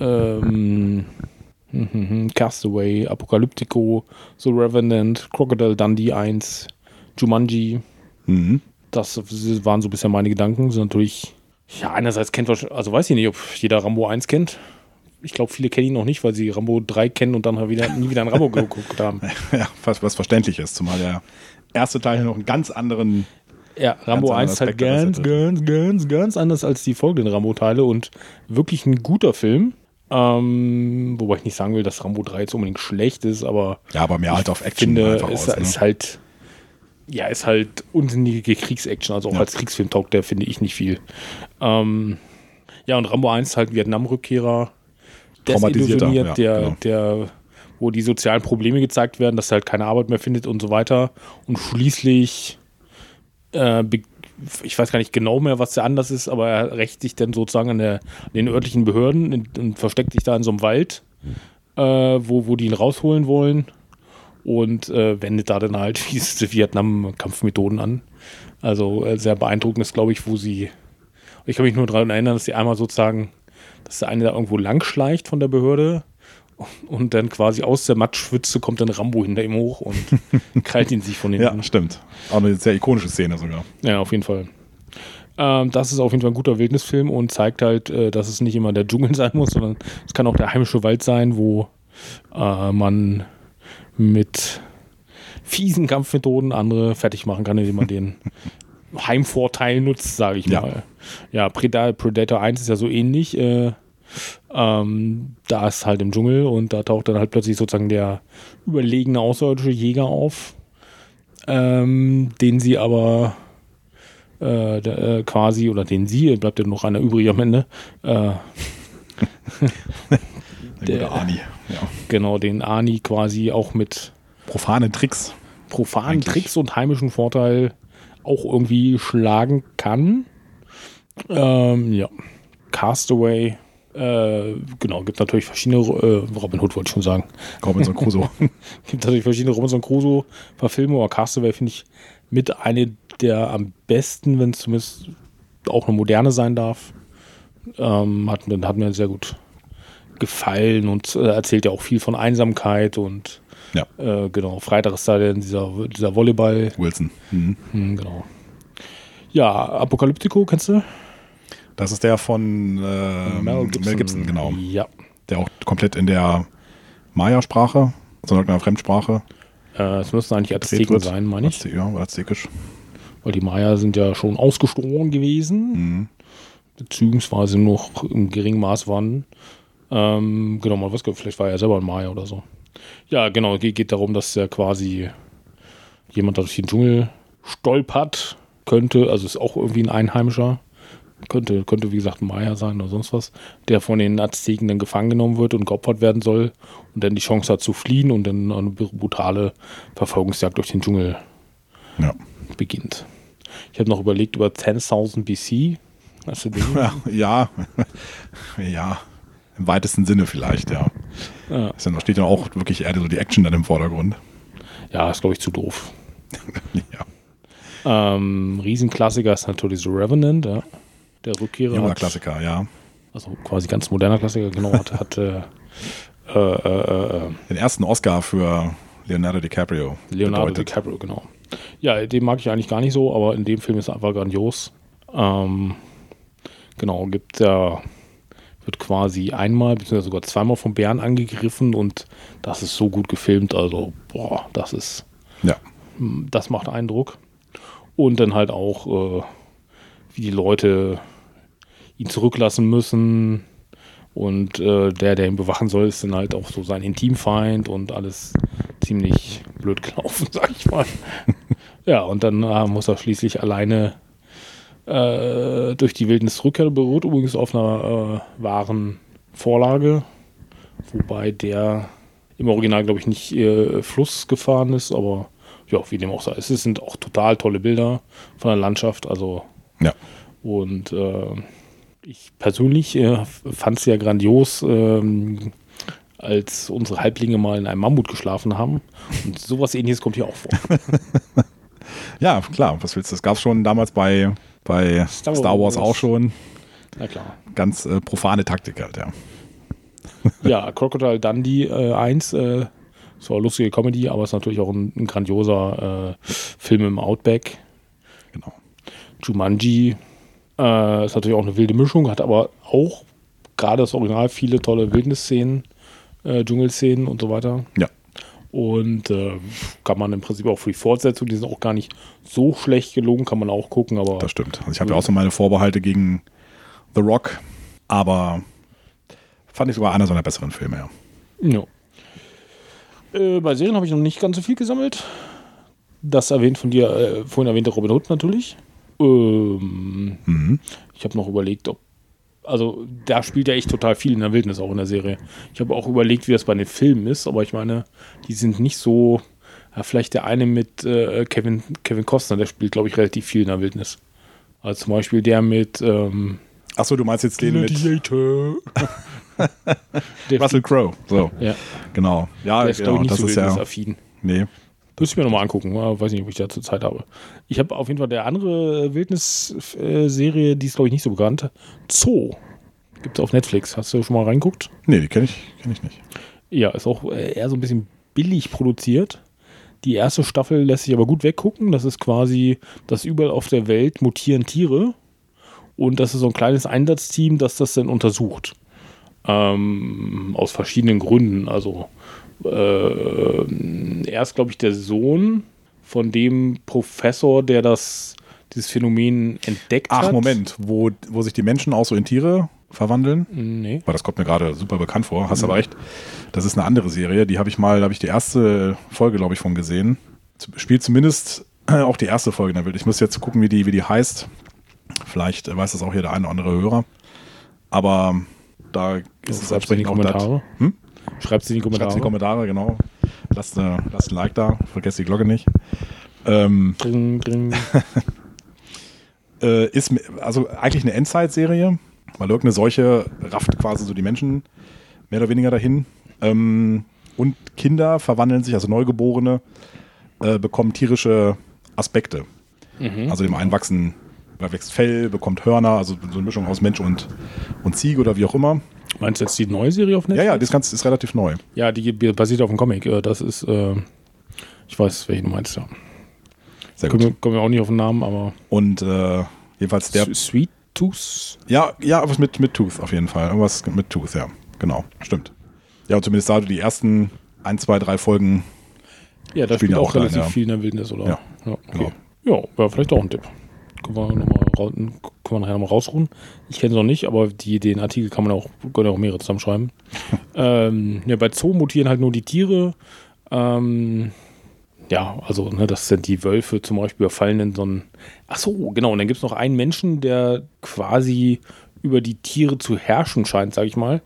ähm, mhm, Castaway, Apocalyptico, The Revenant, Crocodile Dundee 1, Jumanji. Mhm. Das waren so bisher meine Gedanken. Sind natürlich, ja, einerseits kennt wahrscheinlich, also weiß ich nicht, ob jeder Rambo 1 kennt. Ich glaube, viele kennen ihn noch nicht, weil sie Rambo 3 kennen und dann halt wieder, nie wieder ein Rambo geguckt haben. ja, was, was verständlich ist, zumal der erste Teil noch einen ganz anderen Ja, Rambo Ganz 1 ist halt ganz, ganz, ganz, ganz anders als die folgenden Rambo-Teile und wirklich ein guter Film. Ähm, wobei ich nicht sagen will, dass Rambo 3 jetzt unbedingt schlecht ist, aber Ja, aber mehr halt auf Action finde, einfach ist, aus. Ne? ist halt, ja, ist halt unsinnige Kriegsaction, also auch Ja. als Kriegsfilm taugt der, finde ich, nicht viel. Ähm, ja, und Rambo 1 ist halt ein Vietnam-Rückkehrer, Traumatisierter, desillusioniert, ja, der, genau. der, wo die sozialen Probleme gezeigt werden, dass er halt keine Arbeit mehr findet und so weiter. Und schließlich, äh, ich weiß gar nicht genau mehr, was da anders ist, aber er rächt sich dann sozusagen an, der, an den örtlichen Behörden und, und versteckt sich da in so einem Wald, äh, wo, wo die ihn rausholen wollen und äh, wendet da dann halt diese Vietnam-Kampfmethoden an. Also äh, sehr beeindruckend ist, glaube ich, wo sie. Ich kann mich nur daran erinnern, dass sie einmal sozusagen, dass der eine da irgendwo lang schleicht von der Behörde und dann quasi aus der Matschwitze kommt dann Rambo hinter ihm hoch und krallt ihn sich von hinten. ja, stimmt. Auch eine sehr ikonische Szene sogar. Ja, auf jeden Fall. Ähm, das ist auf jeden Fall ein guter Wildnisfilm und zeigt halt, äh, dass es nicht immer der Dschungel sein muss, sondern es kann auch der heimische Wald sein, wo äh, man mit fiesen Kampfmethoden andere fertig machen kann, indem man den Heimvorteil nutzt, sage ich Ja. mal. Ja, Preda- Predator 1 ist ja so ähnlich. Äh, ähm, da ist halt im Dschungel und da taucht dann halt plötzlich sozusagen der überlegene außerirdische Jäger auf, ähm, den sie aber äh, äh, quasi, oder den sie, bleibt ja noch einer übrig am Ende, äh, Der Ani. Ja. genau, den Ani quasi auch mit Profane Tricks. profanen Eigentlich. Tricks und heimischen Vorteil auch irgendwie schlagen kann. Ähm, ja. Castaway, äh, genau, gibt natürlich verschiedene, äh, Robin Hood wollte ich schon sagen, Robinson Crusoe. gibt natürlich verschiedene Robinson Crusoe Verfilmungen, aber Castaway finde ich mit eine der am besten, wenn es zumindest auch eine moderne sein darf. Ähm, hat, hat mir sehr gut gefallen und äh, erzählt ja auch viel von Einsamkeit und ja, äh, genau, Freitag ist da denn dieser, dieser Volleyball. Wilson. Mhm. Hm, genau. Ja, Apokalyptico, kennst du? Das ist der von äh, Mel, Gibson. genau. Ja. Der auch komplett in der Maya-Sprache, also in irgendeiner Fremdsprache, Äh, es müssten eigentlich Azteken sein, meine ich. Ja, aztekisch. Weil die Maya sind ja schon ausgestorben gewesen. Mhm. Beziehungsweise noch im geringen Maß waren. Ähm, genau, mal was, vielleicht war er selber ein Maya oder so. Ja, genau, geht, geht darum, dass er quasi jemand durch den Dschungel stolpert, könnte, also ist auch irgendwie ein Einheimischer, könnte, könnte wie gesagt ein Maya sein oder sonst was, der von den Azteken dann gefangen genommen wird und geopfert werden soll und dann die Chance hat zu fliehen und dann eine brutale Verfolgungsjagd durch den Dschungel Ja. beginnt. Ich habe noch überlegt über 10.000 BC. Hast du den? Ja, ja. ja, im weitesten Sinne vielleicht, ja. Ja. Ist ja, da steht ja auch wirklich eher so die Action dann im Vordergrund. Ja, ist glaube ich zu doof. Ja. Ähm, Riesenklassiker ist natürlich The Revenant, ja. Der Rückkehrer. Junger Klassiker, ja. Also quasi ganz moderner Klassiker, genau. Hat, hat äh, äh, äh, äh, Den ersten Oscar für Leonardo DiCaprio. Leonardo bedeutet. DiCaprio, genau. Ja, den mag ich eigentlich gar nicht so, aber in dem Film ist er einfach grandios. Ähm, genau, gibt ja, wird quasi einmal, beziehungsweise sogar zweimal vom Bären angegriffen und das ist so gut gefilmt, also, boah, das ist, Ja. das macht Eindruck. Und dann halt auch, äh, wie die Leute ihn zurücklassen müssen. Und äh, der, der ihn bewachen soll, ist dann halt auch so sein Intimfeind und alles ziemlich blöd gelaufen, sag ich mal. ja, und dann äh, muss er schließlich alleine äh, durch die Wildnis zurückkehren. Beruht übrigens auf einer äh, wahren Vorlage, wobei der im Original, glaube ich, nicht äh, Fluss gefahren ist, aber ja, wie dem auch sei. Es sind auch total tolle Bilder von der Landschaft, also Ja. und äh, ich persönlich äh, fand es ja grandios, ähm, als unsere Halblinge mal in einem Mammut geschlafen haben. Und sowas ähnliches kommt hier auch vor. Ja, klar. Was willst du? Das gab es schon damals bei, bei Star Star, Wars auch schon. Na klar. Ganz äh, profane Taktik halt, ja. Ja, Crocodile Dundee äh, 1, äh, so eine lustige Comedy, aber ist natürlich auch ein, ein grandioser äh, Film im Outback. Genau. Jumanji äh, ist natürlich auch eine wilde Mischung, hat aber auch gerade das Original viele tolle Wildnisszenen, äh, Dschungelszenen und so weiter. Ja. Und äh, kann man im Prinzip auch für die Fortsetzung, die sind auch gar nicht so schlecht gelungen, kann man auch gucken, aber. Das stimmt. Also ich habe ja auch so meine Vorbehalte gegen The Rock, aber fand ich sogar einer seiner besseren Filme, ja. Ja. Äh, bei Serien habe ich noch nicht ganz so viel gesammelt. Das erwähnt von dir, äh, vorhin erwähnte Robin Hood natürlich. Ähm, Mhm. Ich habe noch überlegt, ob. Also, da spielt ja echt total viel in der Wildnis, auch in der Serie. Ich habe auch überlegt, wie das bei den Filmen ist, aber ich meine, die sind nicht so. Ja, vielleicht der eine mit äh, Kevin, Kevin Costner, der spielt, glaube ich, relativ viel in der Wildnis. Also zum Beispiel der mit ähm, Achso, du meinst jetzt den mit Gladiator. der Russell Crowe. So, Ja, genau. Ja, der ist, genau. ich, nicht Das so ist ja. Nee. Müsste ich mir nochmal angucken. Weiß nicht, ob ich dazu Zeit habe. Ich habe auf jeden Fall der andere Wildnis-Serie, die ist, glaube ich, nicht so bekannt. Zoo. Gibt es auf Netflix. Hast du schon mal reinguckt? Nee, die kenne ich, kenn ich nicht. Ja, ist auch äh, eher so ein bisschen billig produziert. Die erste Staffel lässt sich aber gut weggucken. Das ist quasi, dass überall auf der Welt mutieren Tiere. Und das ist so ein kleines Einsatzteam, das das dann untersucht. Ähm, aus verschiedenen Gründen. Also äh, er ist, glaube ich, der Sohn von dem Professor, der das, dieses Phänomen entdeckt Ach, hat. Moment, wo, wo sich die Menschen auch so in Tiere verwandeln? Nee. Weil das kommt mir gerade super bekannt vor. Hast aber recht. Das ist eine andere Serie. Die habe ich mal, da habe ich die erste Folge, glaube ich, von gesehen. Spielt zumindest auch die erste Folge in der Welt. Ich muss jetzt gucken, wie die, wie die heißt. Vielleicht weiß das auch hier der eine oder andere Hörer. Aber da ist es entsprechend auch das. Kommentare. Hm? Schreib's in die Kommentare. Schreibt in die Kommentare, genau. Lasst, äh, lasst ein Like da. Vergesst die Glocke nicht. Ähm, Dring, dring. äh, ist also eigentlich eine Endzeit-Serie, weil irgendeine Seuche rafft quasi so die Menschen mehr oder weniger dahin. Ähm, und Kinder verwandeln sich, also Neugeborene, äh, bekommen tierische Aspekte. Also dem einen wachsen, da wächst Fell, bekommt Hörner, also so eine Mischung aus Mensch und, und Ziege oder wie auch immer. Meinst du jetzt die neue Serie auf Ja, Netflix? ja, das Ganze ist relativ neu. Ja, die basiert auf dem Comic. Äh, Das ist, äh, ich weiß, welchen du meinst, ja. Sehr Kommen gut. wir, kommen wir auch nicht auf den Namen, aber Und äh, jedenfalls der. Sweet Tooth? Ja, ja, was mit, mit Tooth auf jeden Fall. Irgendwas mit Tooth, ja. Genau, stimmt. Ja, und zumindest da du die ersten ein, zwei, drei Folgen. Ja, da Spielen spielt ja auch auch rein, relativ ja. viel in der Wildnis, oder? Ja, okay. genau. Ja, wäre vielleicht auch ein Tipp. Können wir, noch mal, können wir nachher nochmal rausruhen. Ich kenne es noch nicht, aber die, den Artikel kann man auch, können auch mehrere zusammenschreiben. ähm, ja, bei Zoo mutieren halt nur die Tiere. Ähm, ja, also, ne, das sind die Wölfe zum Beispiel, überfallen in so einen. Ach so, genau. Und dann gibt es noch einen Menschen, der quasi über die Tiere zu herrschen scheint, sag ich mal.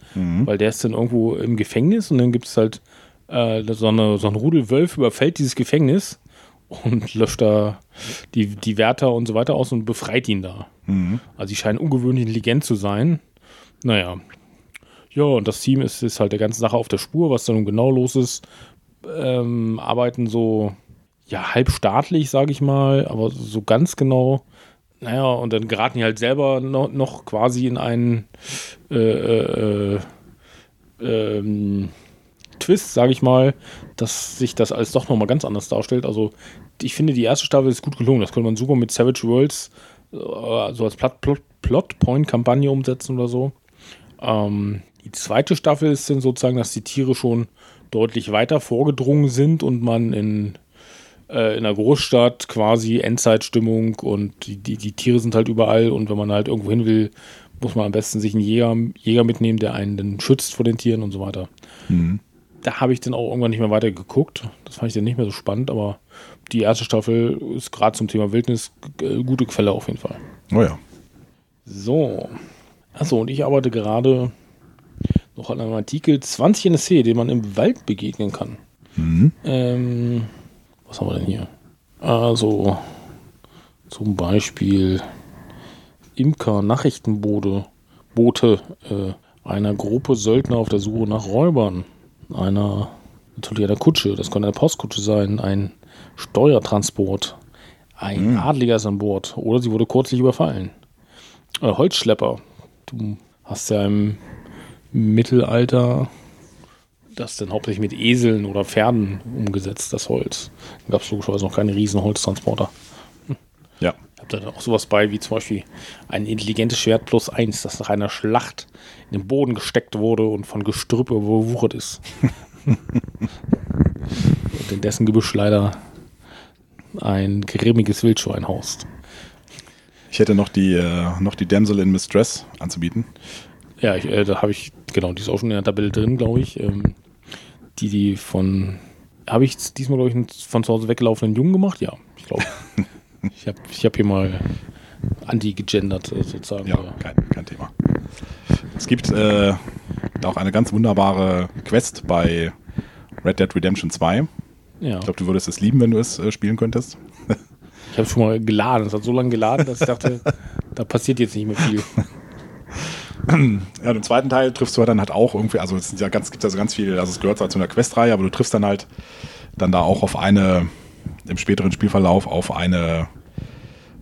Weil der ist dann irgendwo im Gefängnis und dann gibt es halt äh, so, eine, so ein Rudel Wölfe überfällt dieses Gefängnis und löscht da die, die Wärter und so weiter aus und befreit ihn da. Also die scheinen ungewöhnlich intelligent zu sein. Naja. Ja, und das Team ist, ist halt der ganzen Sache auf der Spur, was da nun genau los ist. Ähm, arbeiten so, ja, halbstaatlich, sage ich mal, aber so ganz genau. Naja, und dann geraten die halt selber noch, noch quasi in einen äh, äh, äh, ähm, Twist, sage ich mal, dass sich das alles doch nochmal ganz anders darstellt. Also ich finde, die erste Staffel ist gut gelungen. Das könnte man super mit Savage Worlds äh, so als Plot- Plot- Plot-Point-Kampagne umsetzen oder so. Ähm, die zweite Staffel ist dann sozusagen, dass die Tiere schon deutlich weiter vorgedrungen sind und man in, äh, in einer Großstadt quasi Endzeitstimmung und die, die, die Tiere sind halt überall und wenn man halt irgendwo hin will, muss man am besten sich einen Jäger, Jäger mitnehmen, der einen dann schützt vor den Tieren und so weiter. Da habe ich dann auch irgendwann nicht mehr weiter geguckt. Das fand ich dann nicht mehr so spannend, aber die erste Staffel ist gerade zum Thema Wildnis gute Quelle auf jeden Fall. Oh ja. So. Achso, und ich arbeite gerade noch an einem Artikel 20 NSC, den man im Wald begegnen kann. Ähm, was haben wir denn hier? Also, zum Beispiel Imker-Nachrichtenboote, Boote äh, einer Gruppe Söldner auf der Suche nach Räubern, einer, natürlich einer Kutsche, das könnte eine Postkutsche sein, ein Steuertransport, ein Adliger ist an Bord oder sie wurde kürzlich überfallen. Äh, Holzschlepper. Du hast ja im Mittelalter das dann hauptsächlich mit Eseln oder Pferden umgesetzt, das Holz. Da gab es logischerweise noch keine riesen Holztransporter. Ja. Habe da dann auch sowas bei, wie zum Beispiel ein intelligentes Schwert plus eins, das nach einer Schlacht in den Boden gesteckt wurde und von Gestrüpp überwuchert ist. und in dessen Gebüsch leider ein grimmiges Wildschwein haust. Ich hätte noch die, äh, noch die Damsel in Mistress anzubieten. Ja, ich, äh, da habe ich, genau, die ist auch schon in der Tabelle drin, glaube ich. Ähm, die, die von, habe ich diesmal, glaube ich, einen von zu Hause weggelaufenen Jungen gemacht? Ja, ich glaube. ich habe ich hab hier mal anti-gegendert äh, sozusagen. Ja, kein, kein Thema. Es gibt äh, auch eine ganz wunderbare Quest bei Red Dead Redemption 2. Ja. Ich glaube, du würdest es lieben, wenn du es äh, spielen könntest. Ich habe schon mal geladen. Es hat so lange geladen, dass ich dachte, da passiert jetzt nicht mehr viel. Ja, im zweiten Teil triffst du halt dann halt auch irgendwie, also es sind ja ganz, gibt also ganz viel, also es gehört zwar zu einer Questreihe, aber du triffst dann halt dann da auch auf eine, im späteren Spielverlauf auf eine,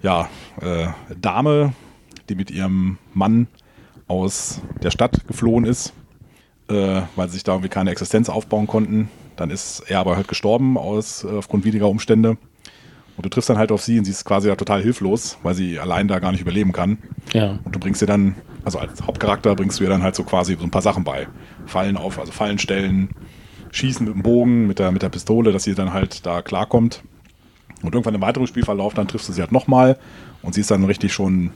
ja, äh, Dame, die mit ihrem Mann aus der Stadt geflohen ist, äh, weil sie sich da irgendwie keine Existenz aufbauen konnten. Dann ist er aber halt gestorben aus, äh, aufgrund widriger Umstände. Und du triffst dann halt auf sie und sie ist quasi da total hilflos, weil sie allein da gar nicht überleben kann. Ja. Und du bringst ihr dann, also als Hauptcharakter bringst du ihr dann halt so quasi so ein paar Sachen bei. Fallen auf, also Fallen stellen, schießen mit dem Bogen, mit der, mit der Pistole, dass sie dann halt da klarkommt. Und irgendwann im weiteren Spielverlauf, dann triffst du sie halt nochmal und sie ist dann richtig schon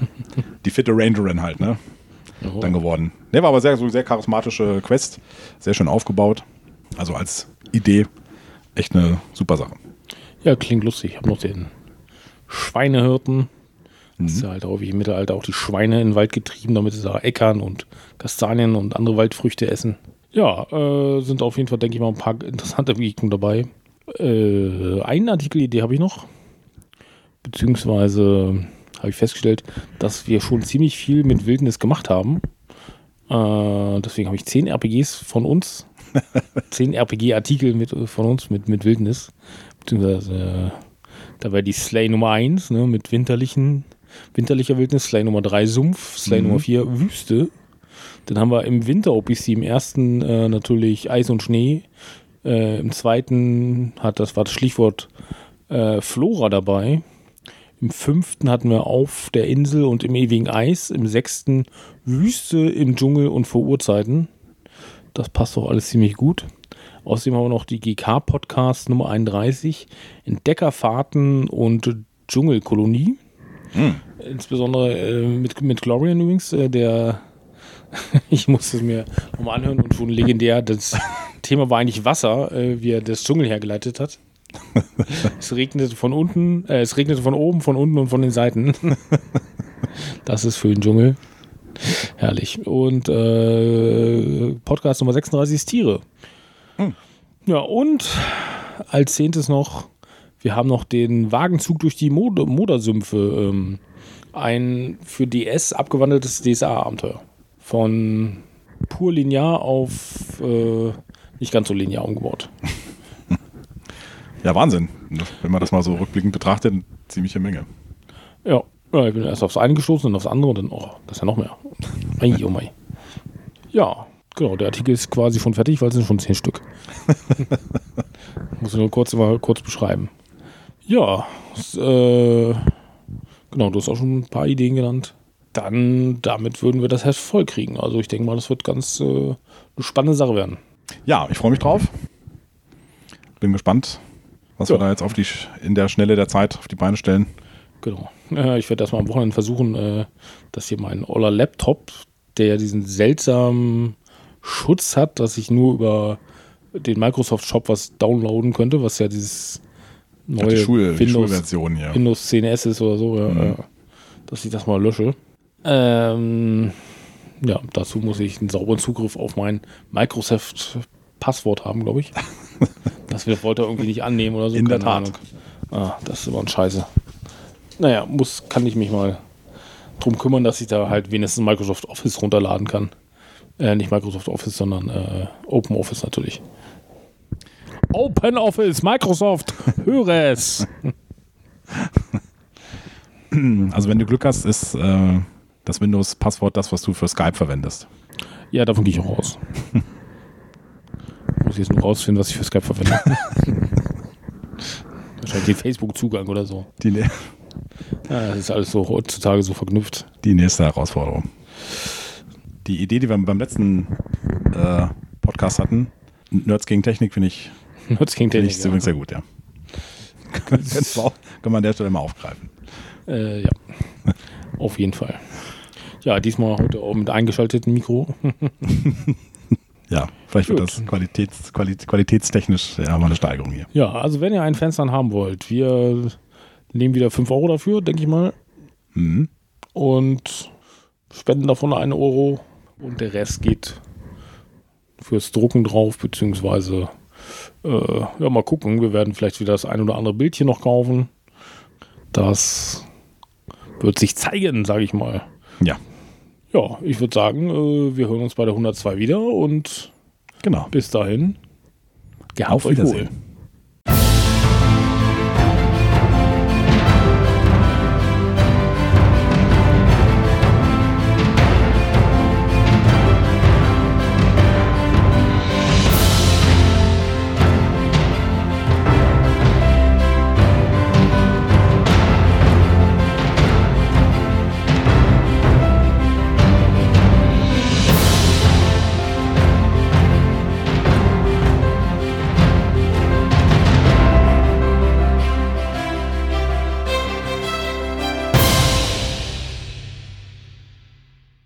die fitte Rangerin halt, ne? Oh. Dann geworden. Ne, war aber sehr, so sehr charismatische Quest, sehr schön aufgebaut. Also als Idee echt eine super Sache. Ja, klingt lustig. Ich habe noch den Schweinehirten. Das ist ja halt wie im Mittelalter auch die Schweine in den Wald getrieben, damit sie da Äckern und Kastanien und andere Waldfrüchte essen. Ja, äh, sind auf jeden Fall, denke ich mal, ein paar interessante Begegnungen dabei. Äh, eine Artikelidee habe ich noch. Beziehungsweise habe ich festgestellt, dass wir schon ziemlich viel mit Wildnis gemacht haben. Äh, deswegen habe ich zehn RPGs von uns. zehn RPG-Artikel mit, von uns mit, mit Wildnis. Beziehungsweise äh, da wäre die Slay Nummer 1 ne, mit winterlichen, winterlicher Wildnis, Slay Nummer 3 Sumpf, Slay Mhm. Nummer 4 Wüste. Dann haben wir im Winter-OPC im ersten äh, natürlich Eis und Schnee. Äh, Im zweiten hat das war das Stichwort äh, Flora dabei. Im fünften hatten wir auf der Insel und im ewigen Eis. Im sechsten Wüste im Dschungel und vor Urzeiten. Das passt doch alles ziemlich gut. Außerdem haben wir noch die GK-Podcast Nummer 31, Entdeckerfahrten und Dschungelkolonie. Insbesondere äh, mit, mit Glorian übrigens, äh, der ich musste es mir nochmal anhören und schon legendär. Das Thema war eigentlich Wasser, äh, wie er das Dschungel hergeleitet hat. es regnete von unten, äh, es regnete von oben, von unten und von den Seiten. das ist für den Dschungel. Herrlich. Und äh, Podcast Nummer 36 ist Tiere. Ja, und als zehntes noch, wir haben noch den Wagenzug durch die Mod Modersümpfe. Ähm, ein für DS abgewandeltes DSA-Abenteuer. Von pur linear auf äh, nicht ganz so linear umgebaut. Ja, Wahnsinn. Wenn man das mal so rückblickend betrachtet, eine ziemliche Menge. Ja, ich bin erst aufs eine gestoßen und aufs andere und dann, oh, das ist ja noch mehr. Ei, oh mei. Ja, genau, der Artikel ist quasi schon fertig, weil es sind schon zehn Stück. Muss ich nur kurz mal kurz beschreiben. Ja, s- äh, genau, du hast auch schon ein paar Ideen genannt. Dann, damit würden wir das Heft voll kriegen. Also ich denke mal, das wird ganz äh, eine spannende Sache werden. Ja, ich freue mich drauf. Bin gespannt, was Ja. wir da jetzt auf die, in der Schnelle der Zeit auf die Beine stellen. Genau. Äh, ich werde erstmal am Wochenende versuchen, äh, dass hier mein oller Laptop, der ja diesen seltsamen Schutz hat, dass ich nur über den Microsoft Shop was downloaden könnte, was ja dieses neue die, Schul, die Windows, hier. Windows 10S ist oder so, ja, Mhm. dass ich das mal lösche. Ähm, ja, dazu muss ich einen sauberen Zugriff auf mein Microsoft-Passwort haben, glaube ich. das wollte er irgendwie nicht annehmen oder so. In der keine Tat. Ahnung. Ah, das ist immer ein Scheiße. Naja, muss, kann ich mich mal drum kümmern, dass ich da halt wenigstens Microsoft Office runterladen kann. Äh, nicht Microsoft Office, sondern äh, Open Office natürlich. Open Office, Microsoft, höre es. Also wenn du Glück hast, ist äh, das Windows-Passwort das, was du für Skype verwendest. Ja, davon gehe ich auch raus. Muss jetzt nur rausfinden, was ich für Skype verwende. Wahrscheinlich den Facebook-Zugang oder so. Die, Ja, das ist alles so heutzutage so verknüpft. die nächste Herausforderung. Die Idee, die wir beim letzten äh, Podcast hatten, Nerds gegen Technik finde ich, Nerds gegen Technik. ich übrigens sehr gut, ja. Können wir an der Stelle mal aufgreifen. Äh, ja, auf jeden Fall. Ja, diesmal heute auch mit eingeschaltetem Mikro. Ja, vielleicht wird Gut. das qualitäts, quali qualitätstechnisch ja, mal eine Steigerung hier. Ja, also wenn ihr einen Fenster haben wollt, wir nehmen wieder 5 Euro dafür, denke ich mal. Mhm. Und spenden davon 1 Euro und der Rest geht fürs Drucken drauf, beziehungsweise äh, ja, mal gucken. Wir werden vielleicht wieder das ein oder andere Bildchen noch kaufen. Das wird sich zeigen, sage ich mal. Ja, Ja, ich würde sagen, äh, wir hören uns bei der 102 wieder und genau. bis dahin, Auf Wiedersehen. wohl.